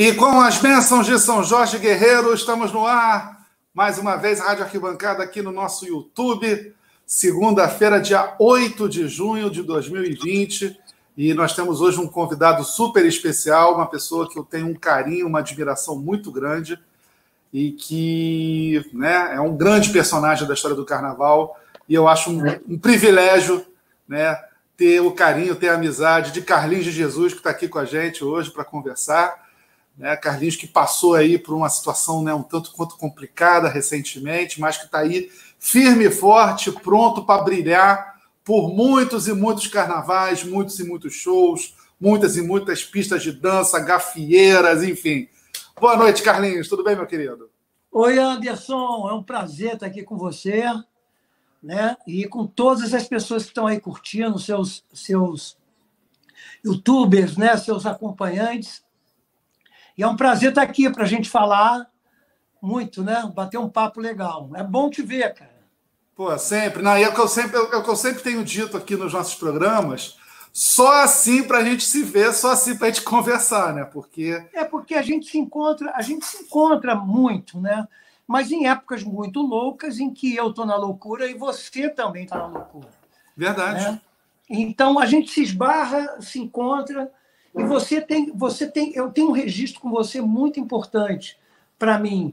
E com as bênçãos de São Jorge Guerreiro, estamos no ar. Mais uma vez, Rádio Arquibancada aqui no nosso YouTube. Segunda-feira, dia 8 de junho de 2020. E nós temos hoje um convidado super especial, uma pessoa que eu tenho um carinho, uma admiração muito grande e que né, é um grande personagem da história do carnaval. E eu acho um, um privilégio né, ter o carinho, ter a amizade de Carlinhos de Jesus, que está aqui com a gente hoje para conversar. Né, Carlinhos que passou aí por uma situação né, um tanto quanto complicada recentemente, mas que está aí firme e forte, pronto para brilhar por muitos e muitos carnavais, muitos e muitos shows, muitas e muitas pistas de dança, gafieiras, enfim. Boa noite, Carlinhos. Tudo bem, meu querido? Oi, Anderson. É um prazer estar aqui com você, né? E com todas as pessoas que estão aí curtindo, seus seus youtubers, né? Seus acompanhantes. E é um prazer estar aqui para a gente falar muito, né? Bater um papo legal. É bom te ver, cara. Pô, sempre. Não, e é o que eu sempre, é o que eu sempre tenho dito aqui nos nossos programas. Só assim para a gente se ver, só assim para a gente conversar, né? Porque é porque a gente se encontra, a gente se encontra muito, né? Mas em épocas muito loucas em que eu estou na loucura e você também está na loucura. Verdade. Né? Então a gente se esbarra, se encontra e você tem, você tem, eu tenho um registro com você muito importante para mim,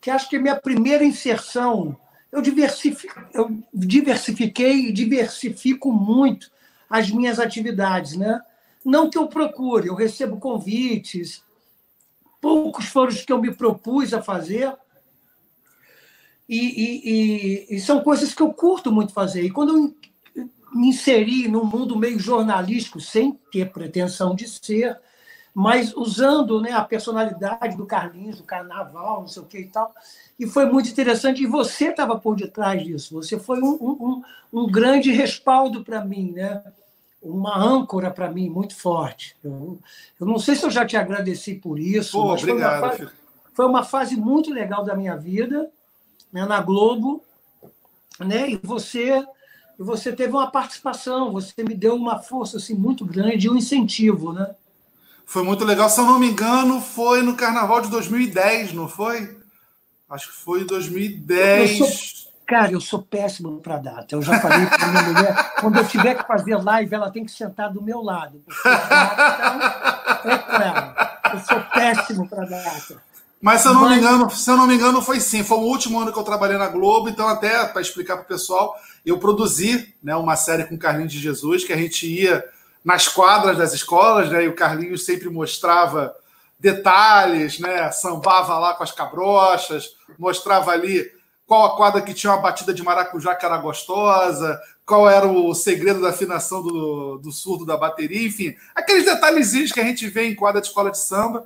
que acho que é minha primeira inserção. Eu, eu diversifiquei e diversifico muito as minhas atividades, né? Não que eu procure, eu recebo convites, poucos foram os que eu me propus a fazer, e, e, e, e, são coisas que eu curto muito fazer. E quando eu me inseri num mundo meio jornalístico, sem ter pretensão de ser, mas usando né, a personalidade do Carlinhos, do carnaval, não sei o que e tal. E foi muito interessante. E você estava por detrás disso. Você foi um, um, um grande respaldo para mim, né? uma âncora para mim muito forte. Eu, eu não sei se eu já te agradeci por isso. Pô, obrigado. Foi uma, fase, foi uma fase muito legal da minha vida, né, na Globo. Né, e você e você teve uma participação, você me deu uma força assim muito grande, um incentivo, né? Foi muito legal. Se eu não me engano, foi no Carnaval de 2010, não foi? Acho que foi em 2010. Eu sou, cara, eu sou péssimo para data. Eu já falei para minha mulher, quando eu tiver que fazer live, ela tem que sentar do meu lado. Porque data é ela. Eu sou péssimo para data. Mas se eu não Mas... me engano, se eu não me engano, foi sim. Foi o último ano que eu trabalhei na Globo, então até para explicar para o pessoal, eu produzi né, uma série com o Carlinhos de Jesus, que a gente ia nas quadras das escolas, né, e o Carlinhos sempre mostrava detalhes, né, sambava lá com as cabrochas, mostrava ali qual a quadra que tinha uma batida de maracujá que era gostosa, qual era o segredo da afinação do, do surdo da bateria, enfim, aqueles detalhezinhos que a gente vê em quadra de escola de samba.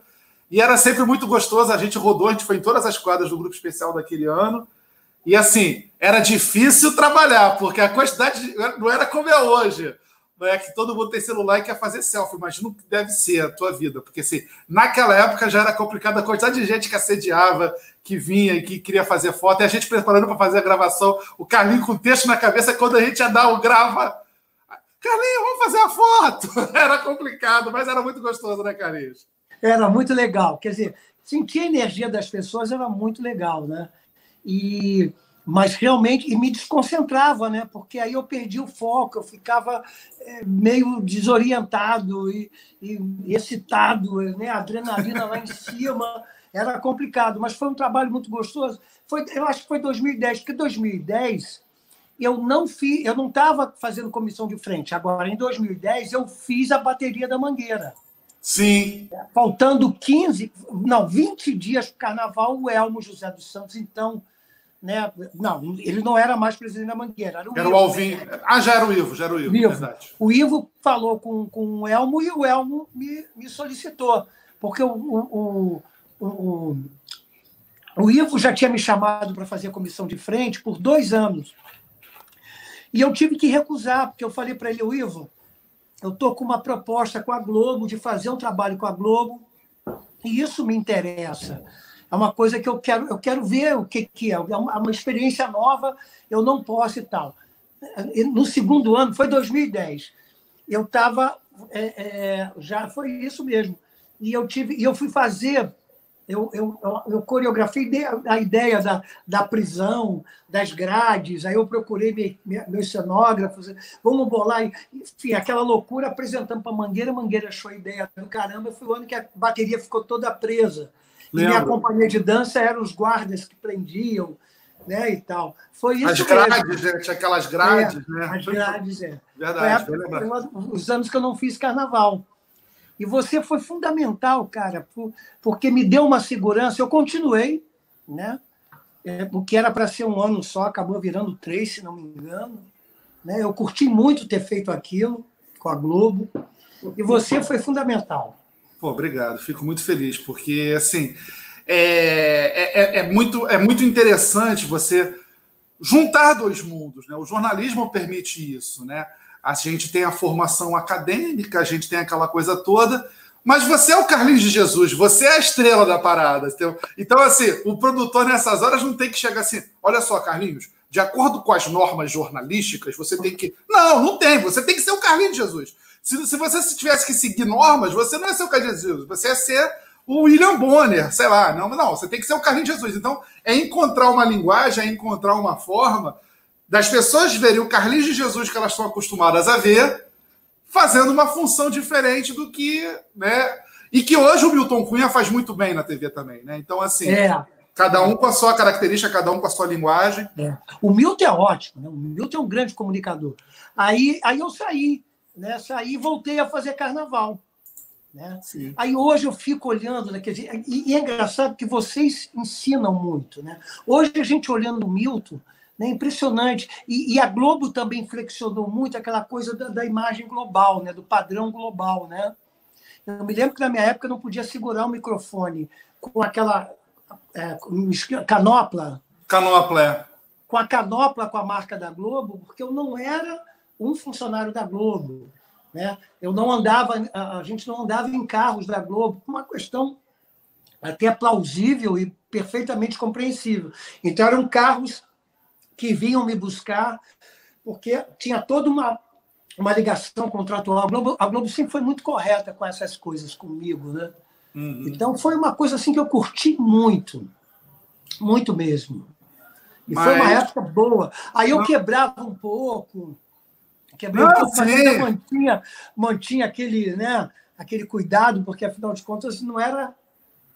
E era sempre muito gostoso, a gente rodou, a gente foi em todas as quadras do grupo especial daquele ano. E assim, era difícil trabalhar, porque a quantidade não era como é hoje. Não é que todo mundo tem celular e quer fazer selfie. Imagina o que deve ser a tua vida. Porque assim, naquela época já era complicado a quantidade de gente que assediava, que vinha e que queria fazer foto, e a gente preparando para fazer a gravação, o Carlinho com o texto na cabeça, quando a gente ia dar o grava. Carlinho, vamos fazer a foto! Era complicado, mas era muito gostoso, né, Carlinhos? Era muito legal. Quer dizer, sentir a energia das pessoas era muito legal, né? E mas realmente e me desconcentrava, né? Porque aí eu perdi o foco, eu ficava é, meio desorientado e, e, excitado, né? Adrenalina lá em cima, era complicado, mas foi um trabalho muito gostoso. Foi, eu acho que foi 2010, porque 2010 eu não fiz, eu não estava fazendo comissão de frente. Agora, em 2010, eu fiz a bateria da Mangueira. Sim. Faltando 15, não, 20 dias para o carnaval, o Elmo José dos Santos, então né? Não, ele não era mais presidente da Mangueira. Era o, era Ivo, o Alvin. Né? Ah, já era o Ivo, já era o Ivo, Ivo. verdade. O Ivo falou com, com o Elmo e o Elmo me, me solicitou, porque o, o, o, o, o Ivo já tinha me chamado para fazer a comissão de frente por dois anos. E eu tive que recusar, porque eu falei para ele, o Ivo, eu estou com uma proposta com a Globo de fazer um trabalho com a Globo, e isso me interessa. É uma coisa que eu quero, eu quero ver o que, que é, é uma, é experiência nova, eu não posso e tal. No segundo ano, foi 2010, eu estava, é, é, já foi isso mesmo, e eu tive e eu fui fazer eu, eu, eu coreografei a ideia da, da prisão, das grades, aí eu procurei meus cenógrafos, vamos bolar, enfim, aquela loucura apresentando para Mangueira, Mangueira achou a ideia do caramba, foi o ano que a bateria ficou toda presa. E minha companhia de dança eram os guardas que prendiam, né, e tal. Foi isso As grades, né? tinha aquelas grades, é, né? As grades, é. Verdade, foi, a, foi os anos que eu não fiz carnaval. E você foi fundamental, cara, porque me deu uma segurança. Eu continuei, né? É, o que era para ser um ano só, acabou virando três, se não me engano. Né? Eu curti muito ter feito aquilo com a Globo. E você foi fundamental. Pô, obrigado, fico muito feliz, porque assim é, é, é, muito, é muito interessante você juntar dois mundos. Né? O jornalismo permite isso, né? A gente tem a formação acadêmica, a gente tem aquela coisa toda, mas você é o Carlinhos de Jesus, você é a estrela da parada. Então, assim, o produtor nessas horas não tem que chegar assim: olha só, Carlinhos, de acordo com as normas jornalísticas, você tem que. Não, não tem, você tem que ser o Carlinhos de Jesus. Se, se você tivesse que seguir normas, você não é ser o Carlinhos de Jesus, você é ser o William Bonner, sei lá. Não, não, você tem que ser o Carlinhos de Jesus. Então, é encontrar uma linguagem, é encontrar uma forma das pessoas verem o Carlinhos de Jesus que elas estão acostumadas a ver, fazendo uma função diferente do que. Né, e que hoje o Milton Cunha faz muito bem na TV também. Né? Então, assim. É. Cada um com a sua característica, cada um com a sua linguagem. É. O Milton é ótimo, né? o Milton é um grande comunicador. Aí, aí eu saí, né? Saí e voltei a fazer carnaval. Né? Aí hoje eu fico olhando, né? Dizer, e, e, é engraçado que vocês ensinam muito. Né? Hoje a gente olhando o Milton, né? Impressionante. E, e, a Globo também flexionou muito aquela coisa da, da, imagem global, né? do padrão global. Né? Eu me lembro que na minha época eu não podia segurar o microfone com aquela é, canopla. Canopla, é. Com a canopla com a marca da Globo, porque eu não era um funcionário da Globo. Né? Eu não andava, a gente não andava em carros da Globo, uma questão até plausível e perfeitamente compreensível. Então eram carros que vinham me buscar, porque tinha toda uma, uma ligação contratual. A Globo, a Globo sempre foi muito correta com essas coisas comigo, né? Uhum. Então foi uma coisa assim que eu curti muito, muito mesmo. E mas... foi uma época boa. Aí eu quebrava um pouco, quebrei um pouco, mas mantinha, mantinha aquele, né, aquele cuidado, porque afinal de contas não era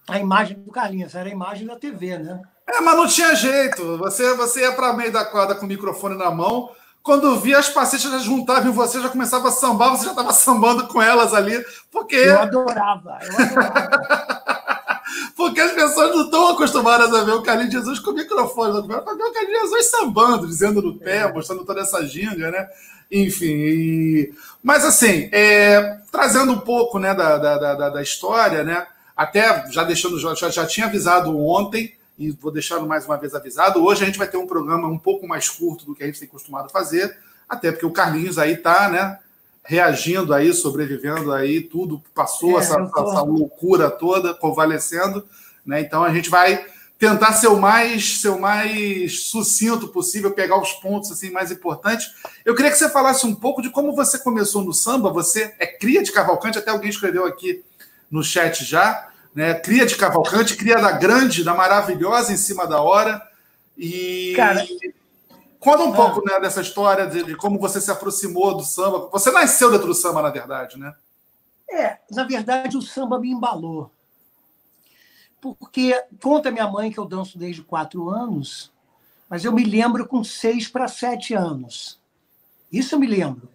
a imagem do Carlinhos, era a imagem da TV, né? É, mas não tinha jeito. Você, você ia para meio da quadra com o microfone na mão. Quando via as pacientes já juntavam em você, já começava a sambar, você já estava sambando com elas ali. Porque. Eu adorava, eu adorava. porque as pessoas não estão acostumadas a ver o Carlinhos Jesus com o microfone, a ver o Carlinhos Jesus sambando, dizendo no pé, é. mostrando toda essa ginga, né? Enfim. E... Mas assim, é... trazendo um pouco né, da, da, da, da história, né? Até já deixando, já, já tinha avisado ontem e vou deixar mais uma vez avisado. Hoje a gente vai ter um programa um pouco mais curto do que a gente tem costumado fazer, até porque o Carlinhos aí está, né, reagindo aí, sobrevivendo aí, tudo passou, é, essa, essa, loucura toda, convalescendo, né? Então a gente vai tentar ser o mais ser o mais sucinto possível, pegar os pontos assim mais importantes. Eu queria que você falasse um pouco de como você começou no samba. Você é cria de Cavalcante, até alguém escreveu aqui no chat já né? Cria de Cavalcante, cria da grande, da maravilhosa em cima da hora. E Cara, conta um ah. pouco né, dessa história de, de, como você se aproximou do samba. Você nasceu dentro do samba, na verdade, né? É, na verdade, o samba me embalou. Porque conta minha mãe que eu danço desde quatro anos, mas eu me lembro com seis para sete anos. Isso eu me lembro.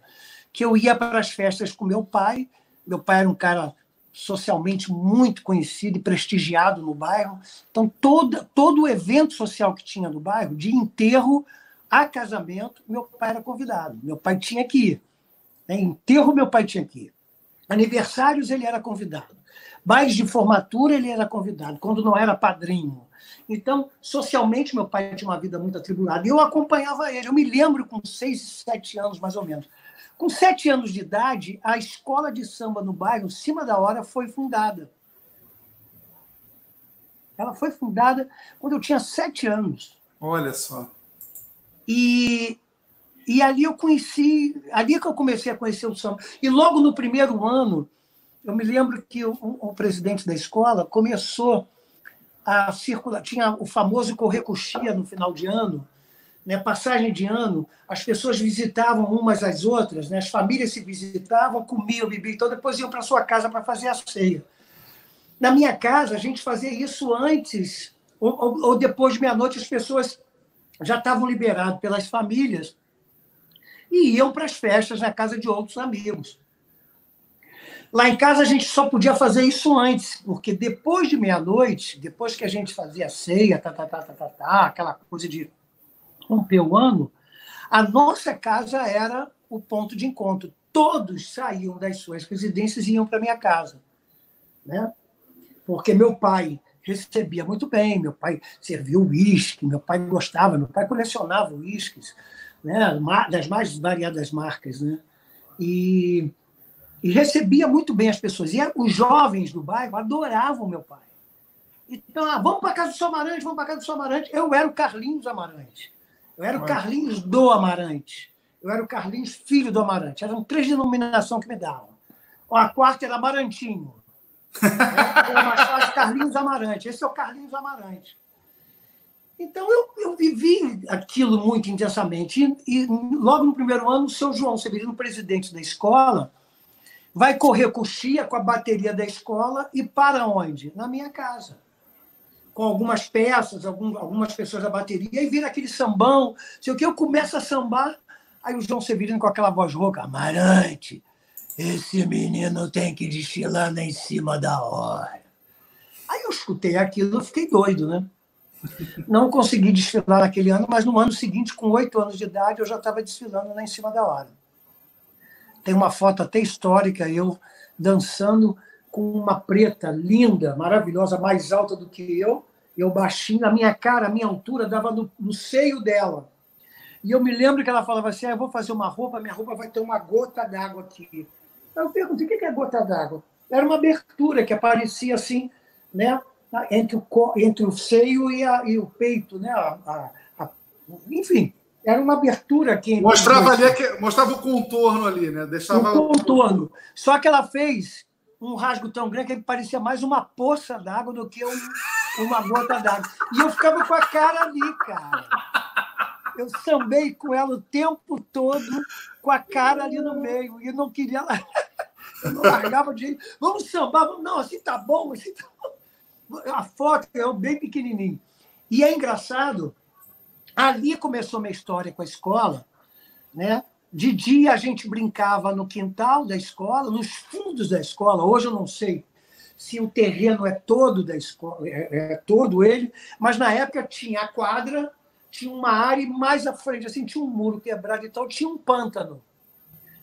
Que eu ia para as festas com meu pai. Meu pai era um cara socialmente muito conhecido e prestigiado no bairro. Então, todo, todo o evento social que tinha no bairro, de enterro a casamento, meu pai era convidado. Meu pai tinha que ir. Em enterro, meu pai tinha que ir. Aniversários, ele era convidado. Bailes de formatura, ele era convidado, quando não era padrinho. Então, socialmente, meu pai tinha uma vida muito atribulada. E eu acompanhava ele. Eu me lembro com seis, sete anos, mais ou menos. Com sete anos de idade, a escola de samba no bairro, cima da hora, foi fundada. Ela foi fundada quando eu tinha sete anos. Olha só. E, e ali eu conheci, ali que eu comecei a conhecer o samba. E logo no primeiro ano, eu me lembro que o, o presidente da escola começou a circular, tinha o famoso correr coxia no final de ano, né, passagem de ano, as pessoas visitavam umas às outras, né, as famílias se visitavam, comiam, bebiam, então depois iam para sua casa para fazer a ceia. Na minha casa, a gente fazia isso antes ou, ou, ou depois de meia-noite, as pessoas já estavam liberadas pelas famílias e iam para as festas na casa de outros amigos. Lá em casa a gente só podia fazer isso antes, porque depois de meia-noite, depois que a gente fazia a ceia, tá, tá, tá, tá, tá, tá, aquela coisa de romper o ano, a nossa casa era o ponto de encontro. Todos saíam das suas residências e iam para minha casa, né? Porque meu pai recebia muito bem, meu pai servia uísque, meu pai gostava, meu pai colecionava uísques, né? das mais variadas marcas, né? E, e recebia muito bem as pessoas. E os jovens do bairro adoravam meu pai. Então, ah, vamos para casa do Amarante, vamos para casa do Amarante. Eu era o Carlinhos Amarante. Eu era o Carlinhos do Amarante. Eu era o Carlinhos filho do Amarante. Eram três denominações que me davam. A quarta era Amarantinho. Era mais fácil Carlinhos Amarante. Esse é o Carlinhos Amarante. Então, eu, eu vivi aquilo muito intensamente. E, e, logo no primeiro ano, o seu João Severino, presidente da escola, vai correr coxia com a bateria da escola e para onde? Na minha casa. Com algumas peças, algum, algumas pessoas da bateria, e vira aquele sambão. Sei o que, eu começo a sambar, aí o João Severino com aquela voz rouca, Amarante, esse menino tem que desfilar em cima da hora. Aí eu escutei aquilo, eu fiquei doido, né? Não consegui desfilar naquele ano, mas no ano seguinte, com oito anos de idade, eu já estava desfilando lá em cima da hora. Tem uma foto até histórica, eu dançando com uma preta linda, maravilhosa, mais alta do que eu, eu baixinho, a minha cara, a minha altura dava no, no seio dela. E eu me lembro que ela falava assim: ah, eu vou fazer uma roupa, minha roupa vai ter uma gota d'água aqui. Eu perguntei: o que é gota d'água? Era uma abertura que aparecia assim, né? Entre o, entre o seio e, a, e o peito, né? A, a, enfim, era uma abertura que. Mostrava, ali, mostrava o contorno ali, né? Deixava... O contorno. Só que ela fez um rasgo tão grande que ele parecia mais uma poça d'água do que um, uma gota d'água. E eu ficava com a cara ali, cara. Eu sambei com ela o tempo todo, com a cara ali no meio. E não queria. Eu não largava de jeito. Vamos sambar, vamos... não, assim tá bom, assim tá bom. A foto é bem pequenininho. E é engraçado, ali começou minha história com a escola, né? De dia a gente brincava no quintal da escola, nos fundos da escola. Hoje eu não sei se o terreno é todo da escola, é, é todo ele, mas na época tinha a quadra, tinha uma área e mais à frente assim tinha um muro quebrado e tal, tinha um pântano.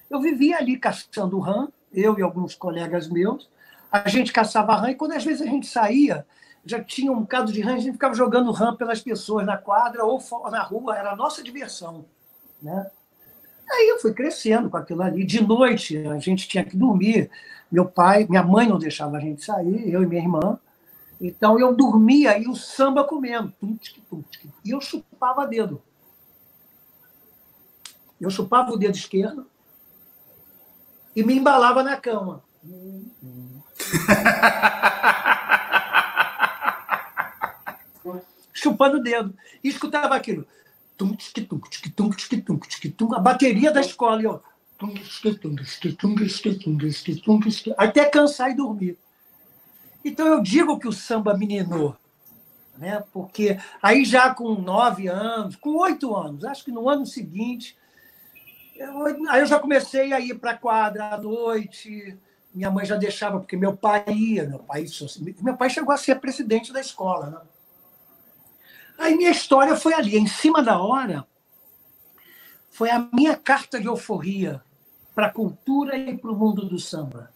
Eu vivia ali caçando rã, eu e alguns colegas meus. A gente caçava rã e quando às vezes a gente saía, já tinha um bocado de rã, a gente ficava jogando rã pelas pessoas na quadra ou na rua, era a nossa diversão. Né? Aí eu fui crescendo com aquilo ali. De noite a gente tinha que dormir. Meu pai, minha mãe não deixava a gente sair, eu e minha irmã. Então eu dormia e o samba comendo. E eu chupava dedo. Eu chupava o dedo esquerdo e me embalava na cama. Chupando o dedo. E escutava aquilo. A bateria da escola. Ó, até cansar e dormir. Então eu digo que o samba meninou. Né? Porque aí já com nove anos, com oito anos, acho que no ano seguinte, eu, aí eu já comecei a ir para a quadra à noite. Minha mãe já deixava, porque meu pai ia, meu pai, meu pai chegou a ser presidente da escola. Né? Aí minha história foi ali, em cima da hora, foi a minha carta de euforia para a cultura e para o mundo do samba.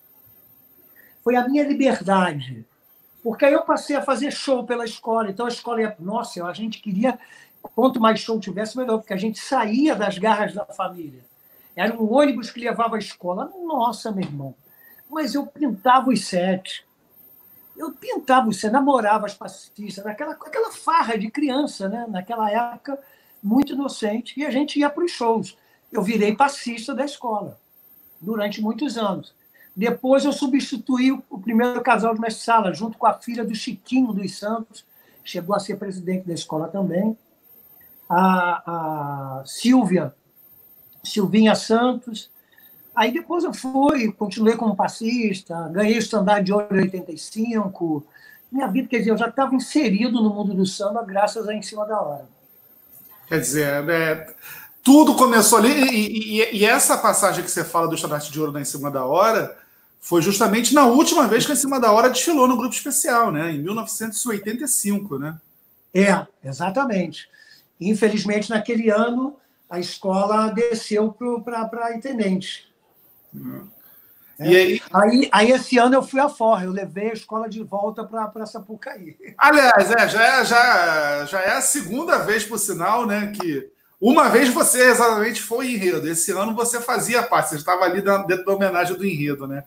Foi a minha liberdade. Porque aí eu passei a fazer show pela escola. Então a escola ia. Nossa, a gente queria. Quanto mais show tivesse, melhor, porque a gente saía das garras da família. Era um ônibus que levava a escola. Nossa, meu irmão. Mas eu pintava os sete. Eu pintava sete, namorava as passistas, naquela, aquela farra de criança, né? naquela época, muito inocente. E a gente ia para os shows. Eu virei passista da escola durante muitos anos. Depois eu substituí o primeiro casal de mestre sala, junto com a filha do Chiquinho dos Santos, chegou a ser presidente da escola também. A, a Silvia, Silvinha Santos. Aí depois eu fui, continuei como passista, ganhei o estandarte de ouro em 85. Minha vida, quer dizer, eu já estava inserido no mundo do samba graças a Em Cima da Hora. Quer dizer, é, tudo começou ali, e, e, e, essa passagem que você fala do estandarte de ouro na Em Cima da Hora foi justamente na última vez que Em Cima da Hora desfilou no grupo especial, né? Em 1985, né? É, exatamente. Infelizmente, naquele ano, a escola desceu para intendente. É. E aí... aí... aí, esse ano eu fui a Forra, eu levei a escola de volta para Sapucaí. Aliás, é, já, é, já, já é a segunda vez, por sinal, né, que uma vez você exatamente foi enredo. Esse ano você fazia parte, você estava ali dentro da homenagem do enredo, né?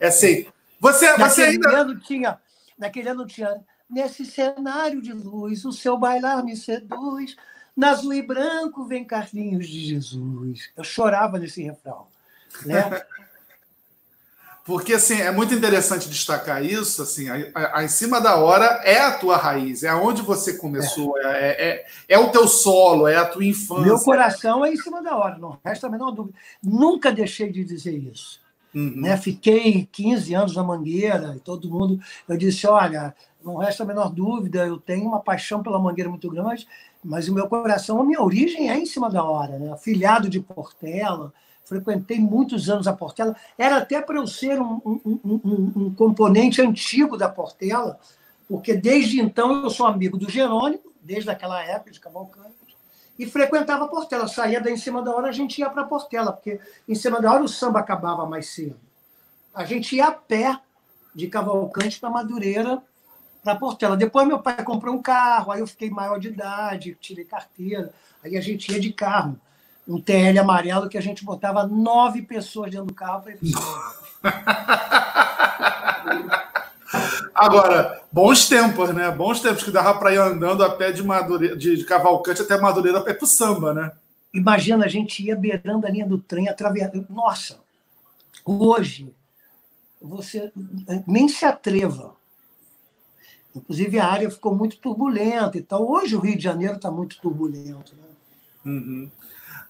É assim. Você, naquele você ainda. Ano tinha, naquele ano tinha. Nesse cenário de luz, o seu bailar me seduz. Na azul e branco vem Carlinhos de Jesus. Eu chorava nesse refrão. Né? Porque assim, é muito interessante destacar isso, assim, a, a, a, em cima da hora é a tua raiz, é onde você começou, é. É, é, é, o teu solo, é a tua infância. Meu coração é em cima da hora, não resta a menor dúvida. Nunca deixei de dizer isso. Uhum. Né? Fiquei 15 anos na Mangueira e todo mundo. Eu disse: olha, não resta a menor dúvida, eu tenho uma paixão pela Mangueira muito grande, mas o meu coração, a minha origem é em cima da hora. Né? Afilhado de Portela, frequentei muitos anos a Portela. Era até para eu ser um, um, um, um, componente antigo da Portela, porque desde então eu sou amigo do Jerônimo, desde aquela época de Cavalcante e frequentava a Portela. Saía da em cima da hora, a gente ia para a Portela, porque em cima da hora o samba acabava mais cedo. A gente ia a pé de Cavalcante para Madureira, para Portela. Depois meu pai comprou um carro, aí eu fiquei maior de idade, tirei carteira, aí a gente ia de carro. Um TL amarelo que a gente botava nove pessoas dentro do carro para ir Agora, bons tempos, né? Bons tempos que dava para ir andando a pé de, Madureira, de, de Cavalcante até Madureira a pé pro samba, né? Imagina, a gente ia beirando a linha do trem, atravessando. Nossa, hoje, você nem se atreva. Inclusive, a área ficou muito turbulenta e tal. Hoje, o Rio de Janeiro está muito turbulento. Né? Uhum.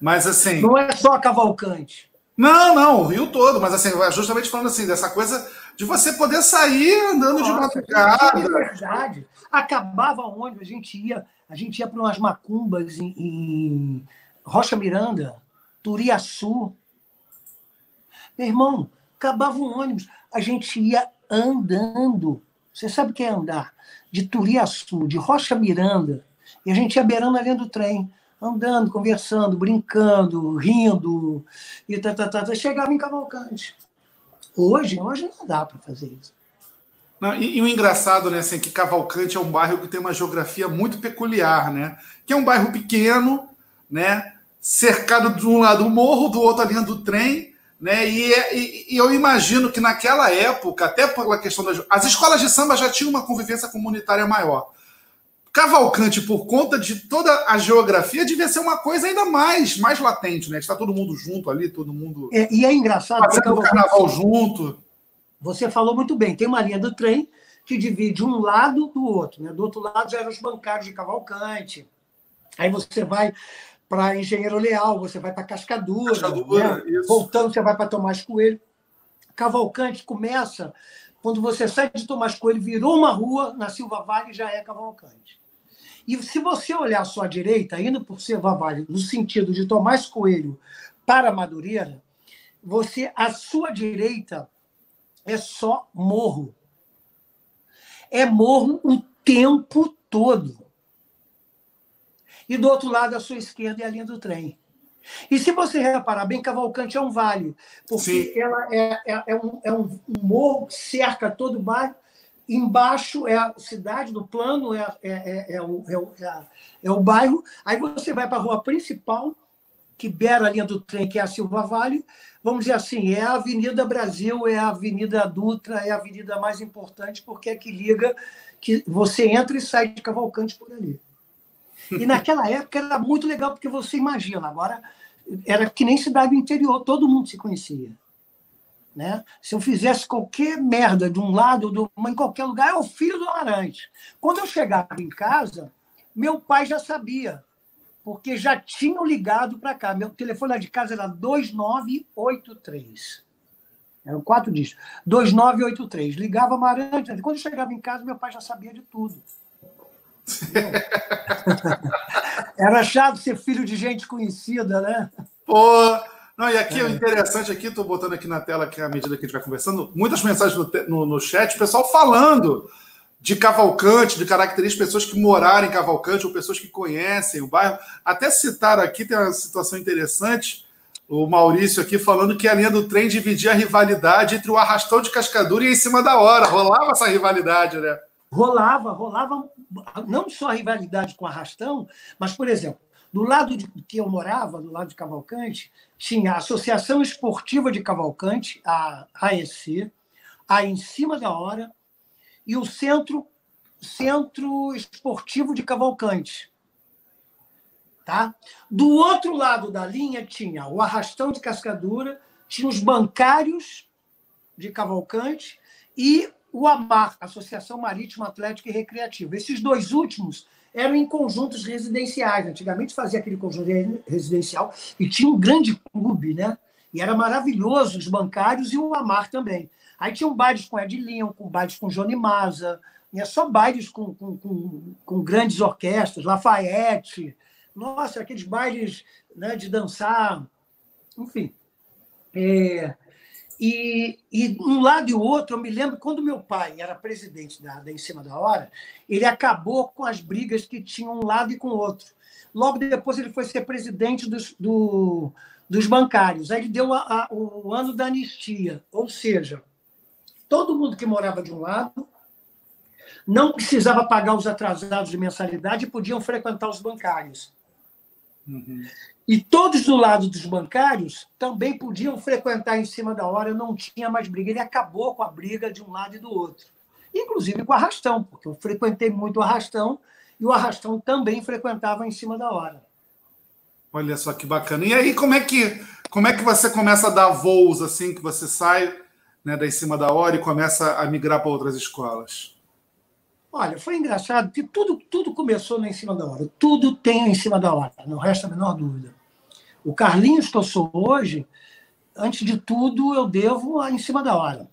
Mas, assim. Não é só Cavalcante. Não, não, o Rio todo, mas assim, justamente falando assim, dessa coisa de você poder sair andando Nossa, de madrugada. verdade. Acabava onde a gente ia, a gente ia para umas macumbas em, em Rocha Miranda, Turiaçu. Meu irmão, acabava o ônibus, a gente ia andando. Você sabe o que é andar? De Turiaçu, de Rocha Miranda, e a gente ia beirando a linha do trem andando, conversando, brincando, rindo, e tá, tá, tá, tá, chegava em Cavalcante. Hoje, hoje não dá para fazer isso. Não, e, e, o engraçado, né, assim, que Cavalcante é um bairro que tem uma geografia muito peculiar, né? Que é um bairro pequeno, né? Cercado de um lado do morro, do outro a linha do trem, né? E, e, e, eu imagino que naquela época, até pela questão das. As escolas de samba já tinham uma convivência comunitária maior. Cavalcante, por conta de toda a geografia, devia ser uma coisa ainda mais, mais latente, né? Está todo mundo junto ali, todo mundo. É, e é engraçado. Fazendo o carnaval junto. Você falou muito bem. Tem uma linha do trem que divide um lado do outro. Né? Do outro lado já eram os bancários de Cavalcante. Aí você vai para Engenheiro Leal, você vai para Cascadura. Cascadura né? Voltando, você vai para Tomás Coelho. Cavalcante começa quando você sai de Tomás Coelho, virou uma rua na Silva Vale já é Cavalcante. E se você olhar à sua direita, indo por Silva Vale, no sentido de Tomás Coelho para Madureira, você, à sua direita, é só morro. É morro o tempo todo. E do outro lado, à sua esquerda, é a linha do trem. E se você reparar bem, Cavalcante é um vale, porque Sim. ela é, é, é, um, é um morro que cerca todo o bairro embaixo é a cidade do plano, é, é, é, é, o, é, o, é, é o bairro. Aí você vai para a rua principal, que beira a linha do trem, que é a Silva Vale. Vamos dizer assim, é a Avenida Brasil, é a Avenida Dutra, é a avenida mais importante, porque é que liga, que você entra e sai de Cavalcante por ali. E naquela época era muito legal, porque você imagina, agora era que nem cidade interior, todo mundo se conhecia. Né? Se eu fizesse qualquer merda de um lado ou uma, em qualquer lugar, é o filho do Amarante. Quando eu chegava em casa, meu pai já sabia, porque já tinham ligado para cá. Meu telefone lá de casa era 2983. Eram quatro dígitos. 2983. Ligava Amarante. Quando eu chegava em casa, meu pai já sabia de tudo. Era chato ser filho de gente conhecida, né? Pô, não, e aqui é. o interessante aqui, estou botando aqui na tela que à medida que a gente vai conversando, muitas mensagens no, no, no chat, o pessoal falando de Cavalcante, de características, pessoas que moraram em Cavalcante ou pessoas que conhecem o bairro. Até citaram aqui, tem uma situação interessante, o Maurício aqui falando que a linha do trem dividia a rivalidade entre o arrastão de Cascadura e em cima da hora. Rolava essa rivalidade, né? rolava, rolava não só a rivalidade com a Arrastão, mas, por exemplo, do lado de que eu morava, do lado de Cavalcante, tinha a Associação Esportiva de Cavalcante, a AEC, a Em Cima da Hora, e o Centro, Centro Esportivo de Cavalcante. Tá? Do outro lado da linha tinha o Arrastão de Cascadura, tinha os bancários de Cavalcante e o AMAR, Associação Marítima Atlética e Recreativa. Esses dois últimos eram em conjuntos residenciais. Antigamente fazia aquele conjunto residencial e tinha um grande clube, né? E era maravilhoso, os bancários e o Amar também. Aí tinham bailes com Ed com bailes com Johnny Maza, é só bailes com, com, com, com, grandes orquestras, Lafayette. Nossa, aqueles bailes né, de dançar, enfim. É, e, e um lado e o outro, eu me lembro quando meu pai era presidente da, da Em Cima da Hora, ele acabou com as brigas que tinham um lado e com o outro. Logo depois, ele foi ser presidente dos, do, dos bancários. Aí ele deu a, a, o ano da anistia, ou seja, todo mundo que morava de um lado não precisava pagar os atrasados de mensalidade e podiam frequentar os bancários. Uhum. E todos do lado dos bancários também podiam frequentar em cima da hora, não tinha mais briga. Ele acabou com a briga de um lado e do outro. Inclusive com o arrastão, porque eu frequentei muito o arrastão e o arrastão também frequentava em cima da hora. Olha só que bacana. E aí, como é que, como é que você começa a dar voos assim, que você sai né, da em cima da hora e começa a migrar para outras escolas? Olha, foi engraçado que tudo, tudo começou no em cima da hora. Tudo tem em cima da hora, não resta a menor dúvida. O Carlinhos que eu sou hoje, antes de tudo, eu devo a em cima da hora.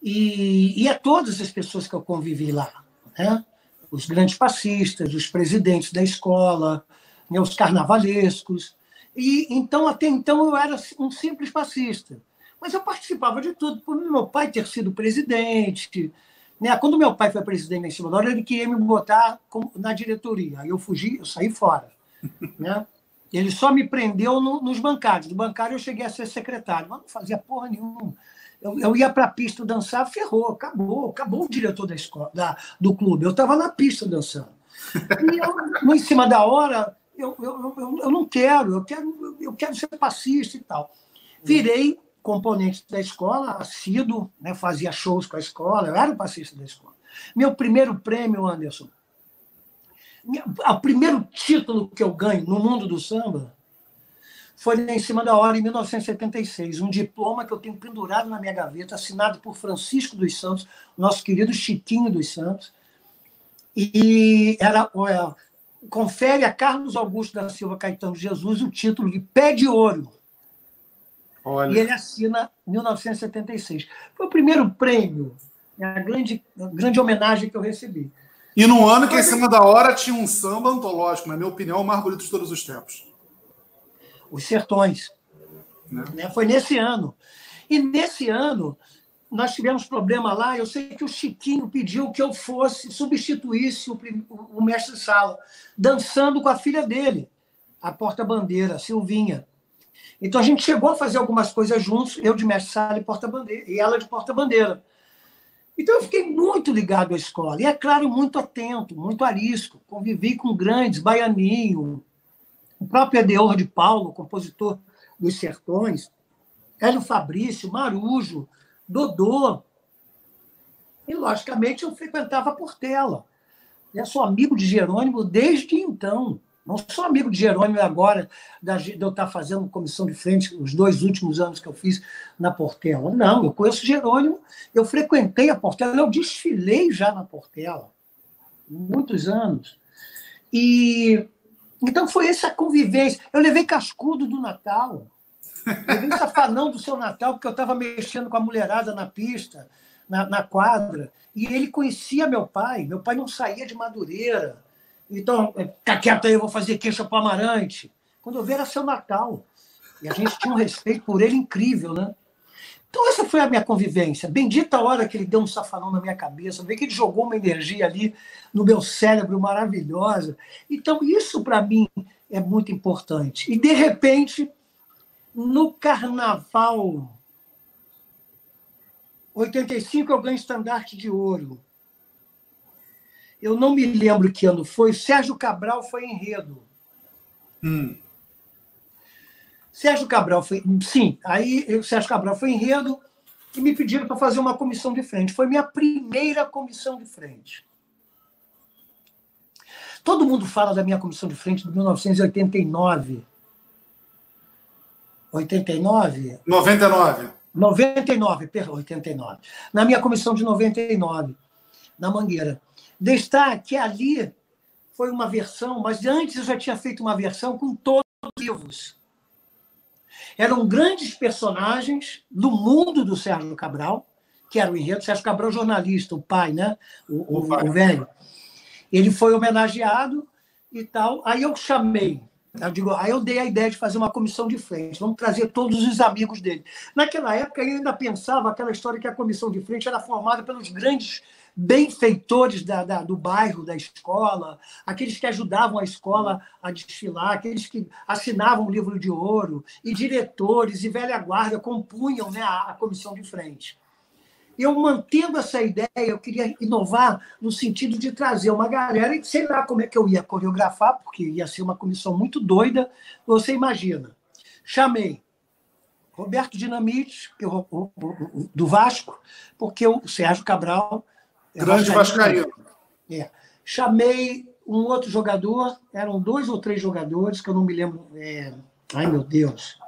E, e a todas as pessoas que eu convivi lá, né? os grandes passistas, os presidentes da escola, né? os carnavalescos. E então, até então, eu era um simples passista. Mas eu participava de tudo, por meu pai ter sido presidente, né? Quando meu pai foi presidente em cima da hora, ele queria me botar na diretoria. Aí eu fugi, eu saí fora. Né? Ele só me prendeu no, nos bancários. Do bancário eu cheguei a ser secretário, mas não fazia porra nenhuma. Eu, eu ia para a pista dançar, ferrou, acabou, acabou o diretor da escola, da, do clube. Eu estava na pista dançando. E eu, em cima da hora, eu, eu, eu, eu não quero, eu quero, eu quero ser passista e tal. Virei componente da escola, assíduo, né, fazia shows com a escola, eu era o passista da escola. Meu primeiro prêmio, Anderson, o primeiro título que eu ganho no mundo do samba foi em cima da hora, em 1976. Um diploma que eu tenho pendurado na minha gaveta, assinado por Francisco dos Santos, nosso querido Chiquinho dos Santos. E era, confere a Carlos Augusto da Silva Caetano Jesus o título de Pé de Ouro Olha. E ele assina 1976. Foi o primeiro prêmio, né, a grande, a grande homenagem que eu recebi. E no ano que, em cima da hora, tinha um samba antológico, na minha opinião, o mais bonito de todos os tempos. Os Sertões. Né? né? Foi nesse ano. E nesse ano, nós tivemos problema lá. Eu sei que o Chiquinho pediu que eu fosse, substituísse o, o mestre Sala, dançando com a filha dele, a porta-bandeira, Silvinha. Então a gente chegou a fazer algumas coisas juntos, eu de mestre sala e porta-bandeira, e ela de porta-bandeira. Então eu fiquei muito ligado à escola, e é claro, muito atento, muito arisco. Convivi com grandes, Baianinho, o próprio Edeor de Paulo, compositor dos Sertões, Hélio Fabrício, Marujo, Dodô. E, logicamente, eu frequentava a Portela. Eu sou amigo de Jerônimo desde então. Não sou amigo de Jerônimo agora, de eu estar fazendo comissão de frente, os dois últimos anos que eu fiz na Portela. Não, eu conheço Jerônimo, eu frequentei a Portela, eu desfilei já na Portela, muitos anos. E então foi essa convivência. Eu levei cascudo do Natal, levei safanão do seu Natal, porque eu estava mexendo com a mulherada na pista, na, na quadra, e ele conhecia meu pai. Meu pai não saía de Madureira então, é, fica quieto aí, eu vou fazer queixa para Amarante. Quando eu vi, era seu Natal. E a gente tinha um respeito por ele incrível, né? Então, essa foi a minha convivência. Bendita a hora que ele deu um safanão na minha cabeça, ver que ele jogou uma energia ali no meu cérebro maravilhosa. Então, isso para mim é muito importante. E, de repente, no carnaval 85, eu ganho estandarte de ouro eu não me lembro que ano foi, Sérgio Cabral foi enredo. Hum. Sérgio Cabral foi. Sim, aí o Sérgio Cabral foi enredo e me pediram para fazer uma comissão de frente. Foi minha primeira comissão de frente. Todo mundo fala da minha comissão de frente de 1989. 89? 99. 99, perdão, 89. Na minha comissão de 99, na Mangueira. Destaque ali foi uma versão, mas antes eu já tinha feito uma versão com todos os livros. Eram grandes personagens do mundo do Sérgio Cabral, que era o enredo. Sérgio Cabral, jornalista, o pai, né? O, o, o velho. Ele foi homenageado e tal. Aí eu chamei eu digo, aí eu dei a ideia de fazer uma comissão de frente, vamos trazer todos os amigos dele. Naquela época, eu ainda pensava aquela história que a comissão de frente era formada pelos grandes benfeitores da, da, do bairro, da escola, aqueles que ajudavam a escola a desfilar, aqueles que assinavam o livro de ouro, e diretores e velha guarda compunham né, a, a comissão de frente. Eu, mantendo essa ideia, eu queria inovar no sentido de trazer uma galera, e sei lá como é que eu ia coreografar, porque ia ser uma comissão muito doida, você imagina. Chamei Roberto Dinamite, do Vasco, porque o Sérgio Cabral Grande Vascaíno. É. Chamei um outro jogador, eram dois ou três jogadores, que eu não me lembro. É... Ai, meu Deus.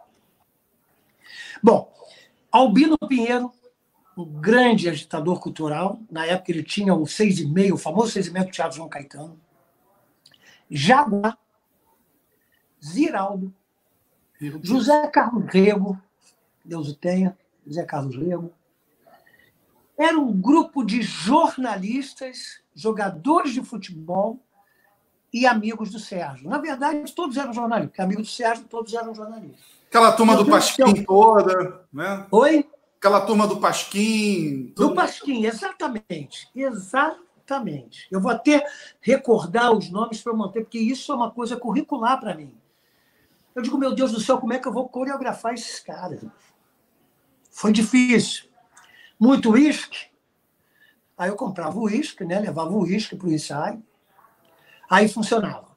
Bom, Albino Pinheiro, um grande agitador cultural. Na época ele tinha o seis e meio, o famoso seis e meio do Teatro João Caetano. Jaguar, Ziraldo, José Carlos Rego, Deus o tenha, José Carlos Rego, era um grupo de jornalistas, jogadores de futebol e amigos do Sérgio. Na verdade, todos eram jornalistas, porque amigos do Sérgio, todos eram jornalistas. Aquela turma do Pasquim toda, né? Oi? Aquela turma do Pasquim. Do Pasquim, exatamente. Exatamente. Eu vou até recordar os nomes para manter, porque isso é uma coisa curricular para mim. Eu digo, meu Deus do céu, como é que eu vou coreografar esses caras? Foi difícil muito uísque. Aí eu comprava o uísque, né? levava o uísque para o ensaio. Aí funcionava.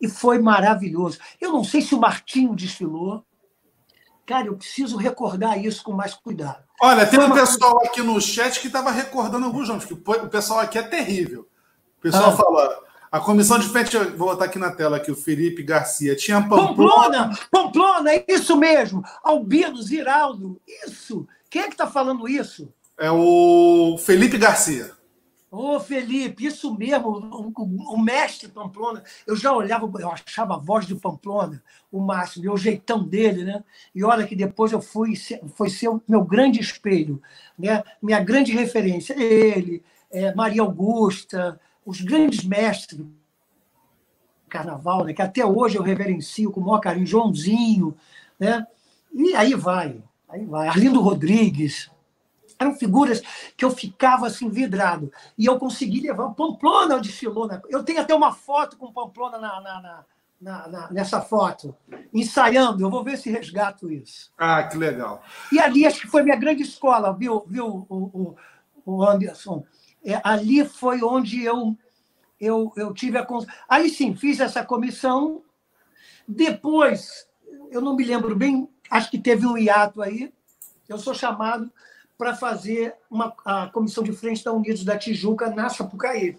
E foi maravilhoso. Eu não sei se o Martinho desfilou. Cara, eu preciso recordar isso com mais cuidado. Olha, tem um pessoal aqui no chat que estava recordando alguns nomes, porque o pessoal aqui é terrível. O pessoal ah. fala, a comissão de frente, vou botar aqui na tela aqui, o Felipe Garcia. Tinha Pamplona. Pamplona, Pamplona, é isso mesmo. Albino, Ziraldo, isso. Quem é que está falando isso? É o Felipe Garcia. Ô, Felipe, isso mesmo, o, o, mestre Pamplona. Eu já olhava, eu achava a voz de Pamplona o máximo, e o jeitão dele, né? E olha que depois eu fui, foi ser o meu grande espelho, né? Minha grande referência. Ele, é, Maria Augusta, os grandes mestres do carnaval, né? Que até hoje eu reverencio com o maior carinho, Joãozinho, né? E aí vai. Aí vai. Arlindo Rodrigues. Eram figuras que eu ficava assim vidrado. E eu consegui levar. Pamplona desfilou. Na... Eu tenho até uma foto com Pamplona na, na, na, na, nessa foto, ensaiando. Eu vou ver se resgato isso. Ah, que legal. E ali acho que foi minha grande escola, viu, viu o, o, o Anderson? É, ali foi onde eu, eu, eu tive a. Aí sim, fiz essa comissão. Depois, eu não me lembro bem, acho que teve um hiato aí. Eu sou chamado para fazer uma, a comissão de frente da Unidos da Tijuca na Sapucaí.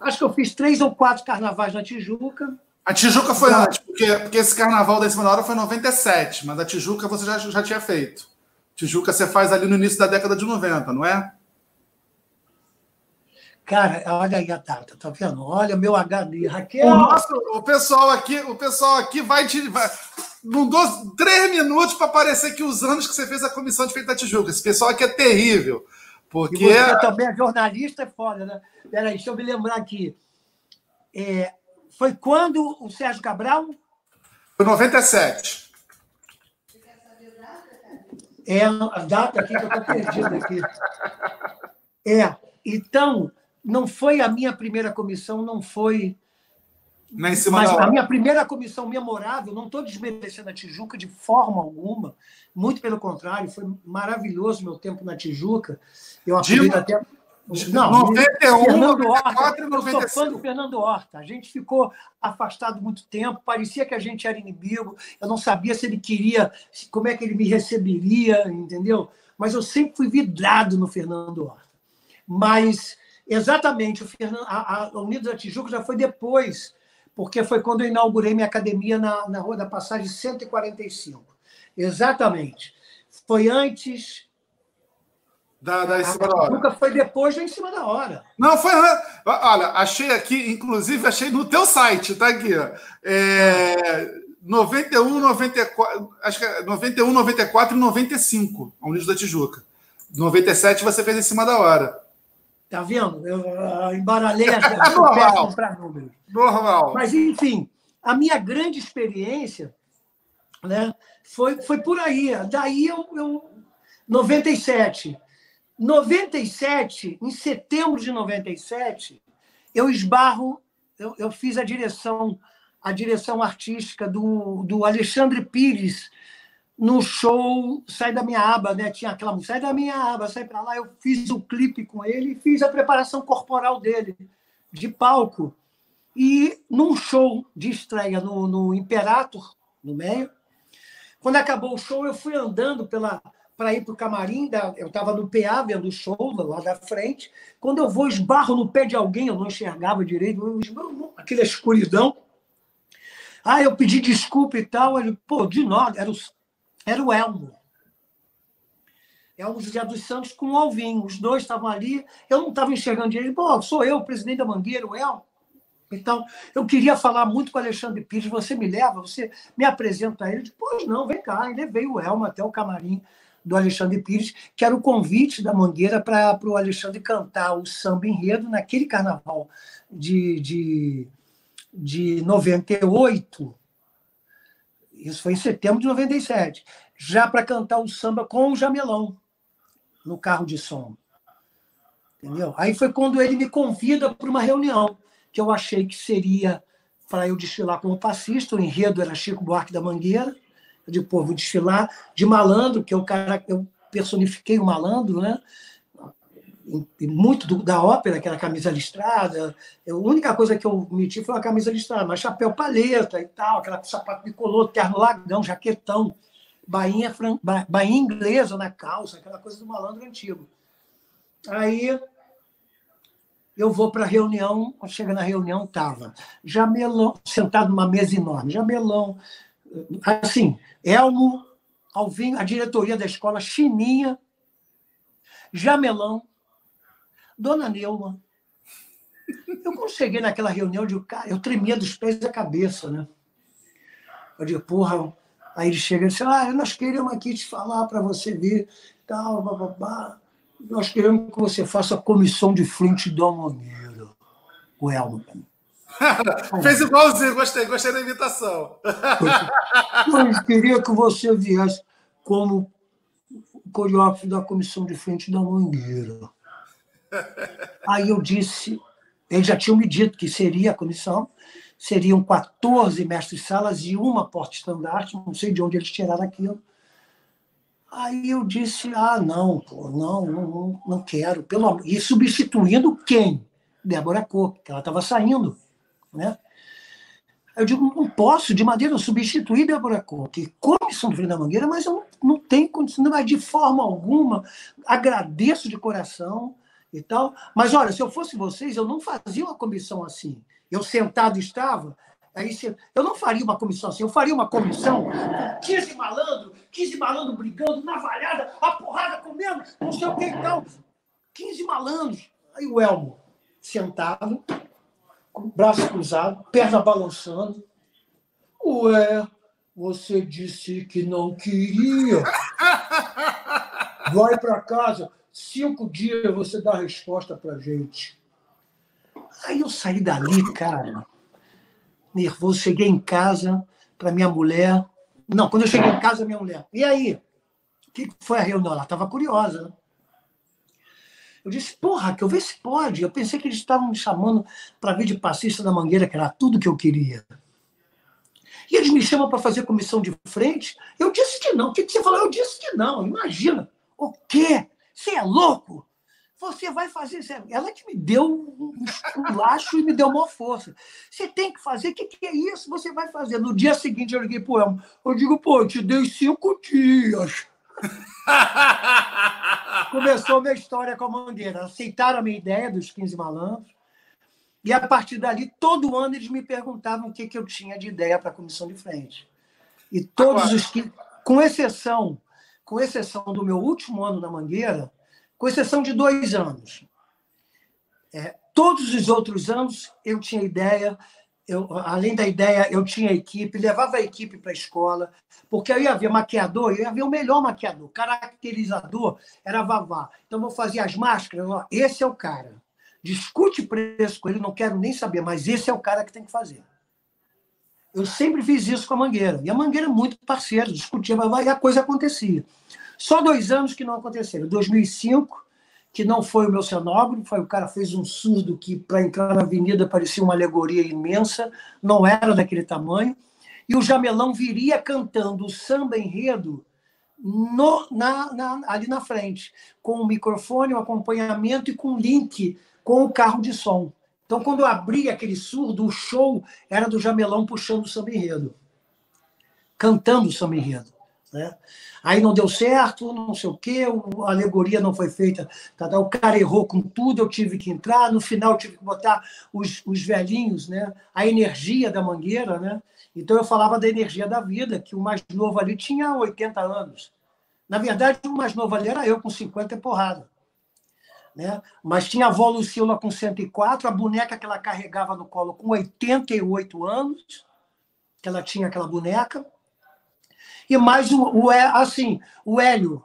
Acho que eu fiz três ou quatro carnavais na Tijuca. A Tijuca foi antes, porque, porque esse carnaval da Hora foi em 97, mas a Tijuca você já, já tinha feito. Tijuca você faz ali no início da década de 90, não é? Cara, olha aí a data, tá vendo? Olha meu HD, Raquel. O, nosso, o pessoal aqui, o pessoal aqui vai te. Vai, não dou três minutos para aparecer que os anos que você fez a comissão de feita da Tijuca. Esse pessoal aqui é terrível. Porque... E também é jornalista, é foda, né? Peraí, deixa eu me lembrar aqui. É, foi quando o Sérgio Cabral? Foi 97. É a data aqui que eu estou perdido aqui. É, então, não foi a minha primeira comissão, não foi. Nem mas a minha primeira comissão memorável, não estou desmerecendo a Tijuca de forma alguma, muito pelo contrário, foi maravilhoso meu tempo na Tijuca. Eu aproveito até não, 91, Fernando 94 Horta, 95. Eu sou fã do Fernando Horta. A gente ficou afastado muito tempo, parecia que a gente era inimigo. Eu não sabia se ele queria, como é que ele me receberia, entendeu? Mas eu sempre fui vidrado no Fernando Horta. Mas, exatamente, o Fernando, a, a Unidos da Tijuca já foi depois, porque foi quando eu inaugurei minha academia na, na Rua da Passagem 145. Exatamente. Foi antes da, da em cima da hora. Nunca foi depois ou em cima da hora. Não, foi. Olha, achei aqui, inclusive, achei no teu site, tá aqui. Ó. É, 91, 94. Acho que é 91, 94 e 95, a Unidos da Tijuca. 97 você fez em cima da hora. Tá vendo? Eu uh, embaralhei as é para números. Normal. Mas, enfim, a minha grande experiência né, foi, foi por aí. Daí eu, eu 97 97, em setembro de 97, eu esbarro, eu, eu fiz a direção a direção artística do, do Alexandre Pires no show Sai da Minha Aba, né? Tinha aquela música, Sai da Minha Aba, sai para lá. Eu fiz o clipe com ele e fiz a preparação corporal dele, de palco. E num show de estreia no, no Imperator, no meio, quando acabou o show, eu fui andando pela, para ir para o camarim. Da, eu estava no PA vendo o show lá da frente. Quando eu vou, esbarro no pé de alguém, eu não enxergava direito, esbarro, aquela escuridão. Ah, eu pedi desculpa e tal. Ele, pô, de nada, era o, era o Elmo. Elmo José dos Santos com o Alvin. Os dois estavam ali. Eu não estava enxergando direito. Pô, sou eu, presidente da Mangueira, o Elmo. Então, eu queria falar muito com o Alexandre Pires. Você me leva, você me apresenta a ele. Depois, não, vem cá. E levei o Elmo até o camarim do Alexandre Pires, que era o convite da Mangueira para o Alexandre cantar o samba enredo naquele carnaval de, de, de 98. Isso foi em setembro de 97. Já para cantar o samba com o Jamelão, no carro de som. Entendeu? Aí foi quando ele me convida para uma reunião, que eu achei que seria para eu desfilar como passista. O enredo era Chico Buarque da Mangueira pô, vou desfilar de malandro, que é o cara, eu personifiquei o malandro, né? Muito do, da ópera, que era a camisa listrada. Eu, a única coisa que eu meti foi uma camisa listrada, mas chapéu paleta e tal, aquela sapato bicolor, terno lagão, jaquetão, bainha, fran... bainha inglesa na calça, aquela coisa do malandro antigo. Aí eu vou para a reunião, quando chega na reunião, estava Jamelão, sentado numa mesa enorme, Jamelão, assim, Elmo, Alvinho, a diretoria da escola, Chininha, Jamelão, Dona Neuma. Eu quando cheguei naquela reunião, eu, digo, cara, eu tremia dos pés da cabeça, né? Eu digo, porra, aí ele chega e diz, ah, nós queremos aqui te falar para você ver, tal, babá. Nós queremos que você faça a comissão de frente do Amoneiro. O Elmo. Fez igualzinho, gostei, gostei da imitação. Eu queria que você viesse como coreógrafo da comissão de frente da Mangueira. Aí eu disse, eles já tinham me dito que seria a comissão, seriam 14 mestres-salas e uma porta-estandarte, não sei de onde eles tiraram aquilo. Aí eu disse, ah, não, pô, não, não, não quero. Pelo... E substituindo quem? Débora Cook, que ela estava saindo. Né? Eu digo, não posso, de maneira a substituir Débora Conte, comissão do Frio da Mangueira, mas eu não, não tenho condição, mas de forma alguma, agradeço de coração e tal. Mas olha, se eu fosse vocês, eu não fazia uma comissão assim. Eu sentado estava, aí eu não faria uma comissão assim, eu faria uma comissão 15 malandro, 15 malandro brigando, navalhada, a porrada comendo, não sei o que e tal. 15 malandros. Aí o Elmo, sentado, com braço cruzado, perna balançando. Ué, você disse que não queria. Vai para casa, cinco dias você dá a resposta para gente. Aí eu saí dali, cara, nervoso. Cheguei em casa para minha mulher. Não, quando eu cheguei em casa, minha mulher. E aí? O que foi a reunião? Ela estava curiosa? Eu disse, porra, que eu ver se pode. Eu pensei que eles estavam me chamando para vir de passista da Mangueira, que era tudo que eu queria. E eles me chamam para fazer comissão de frente. Eu disse que não. O que, que você falou? Eu disse que não. Imagina. O quê? Você é louco? Você vai fazer. Ela que me deu um laço e me deu uma força. Você tem que fazer. O que, que é isso? Você vai fazer. No dia seguinte, eu liguei para o Elmo. Eu digo, pô, eu te dei cinco dias. Começou a minha história com a Mangueira. Aceitaram a minha ideia dos 15 malandros. E a partir dali, todo ano eles me perguntavam o que, que eu tinha de ideia para a comissão de frente. E todos Agora... os que, com exceção, com exceção do meu último ano na Mangueira, com exceção de dois anos, é, todos os outros anos eu tinha ideia, eu, além da ideia, eu tinha equipe, levava a equipe para a escola, porque eu ia ver maquiador, eu ia ver o melhor maquiador, caracterizador era Vavá. Então, eu fazer as máscaras, ó, esse é o cara discute preço com ele, não quero nem saber, mas esse é o cara que tem que fazer. Eu sempre fiz isso com a Mangueira. E a Mangueira é muito parceira, discutia, e a coisa acontecia. Só dois anos que não aconteceram. 2005, que não foi o meu cenógrafo, foi o cara fez um surdo que para entrar na avenida parecia uma alegoria imensa, não era daquele tamanho. E o Jamelão viria cantando o samba enredo no, na, na, ali na frente, com o microfone, o acompanhamento e com link com o carro de som. Então, quando eu abri aquele surdo, o show era do Jamelão puxando o samba enredo, cantando o samba enredo. Né? Aí não deu certo, não sei o quê, a alegoria não foi feita. Tá, o cara errou com tudo, eu tive que entrar. No final, tive que botar os, os velhinhos, né? a energia da mangueira. Né? Então, eu falava da energia da vida, que o mais novo ali tinha 80 anos. Na verdade, o mais novo ali era eu, com 50 e porrada. Né? Mas tinha a avó Lucila com 104, a boneca que ela carregava no colo com 88 anos, que ela tinha aquela boneca. E mais o, o assim, o Hélio,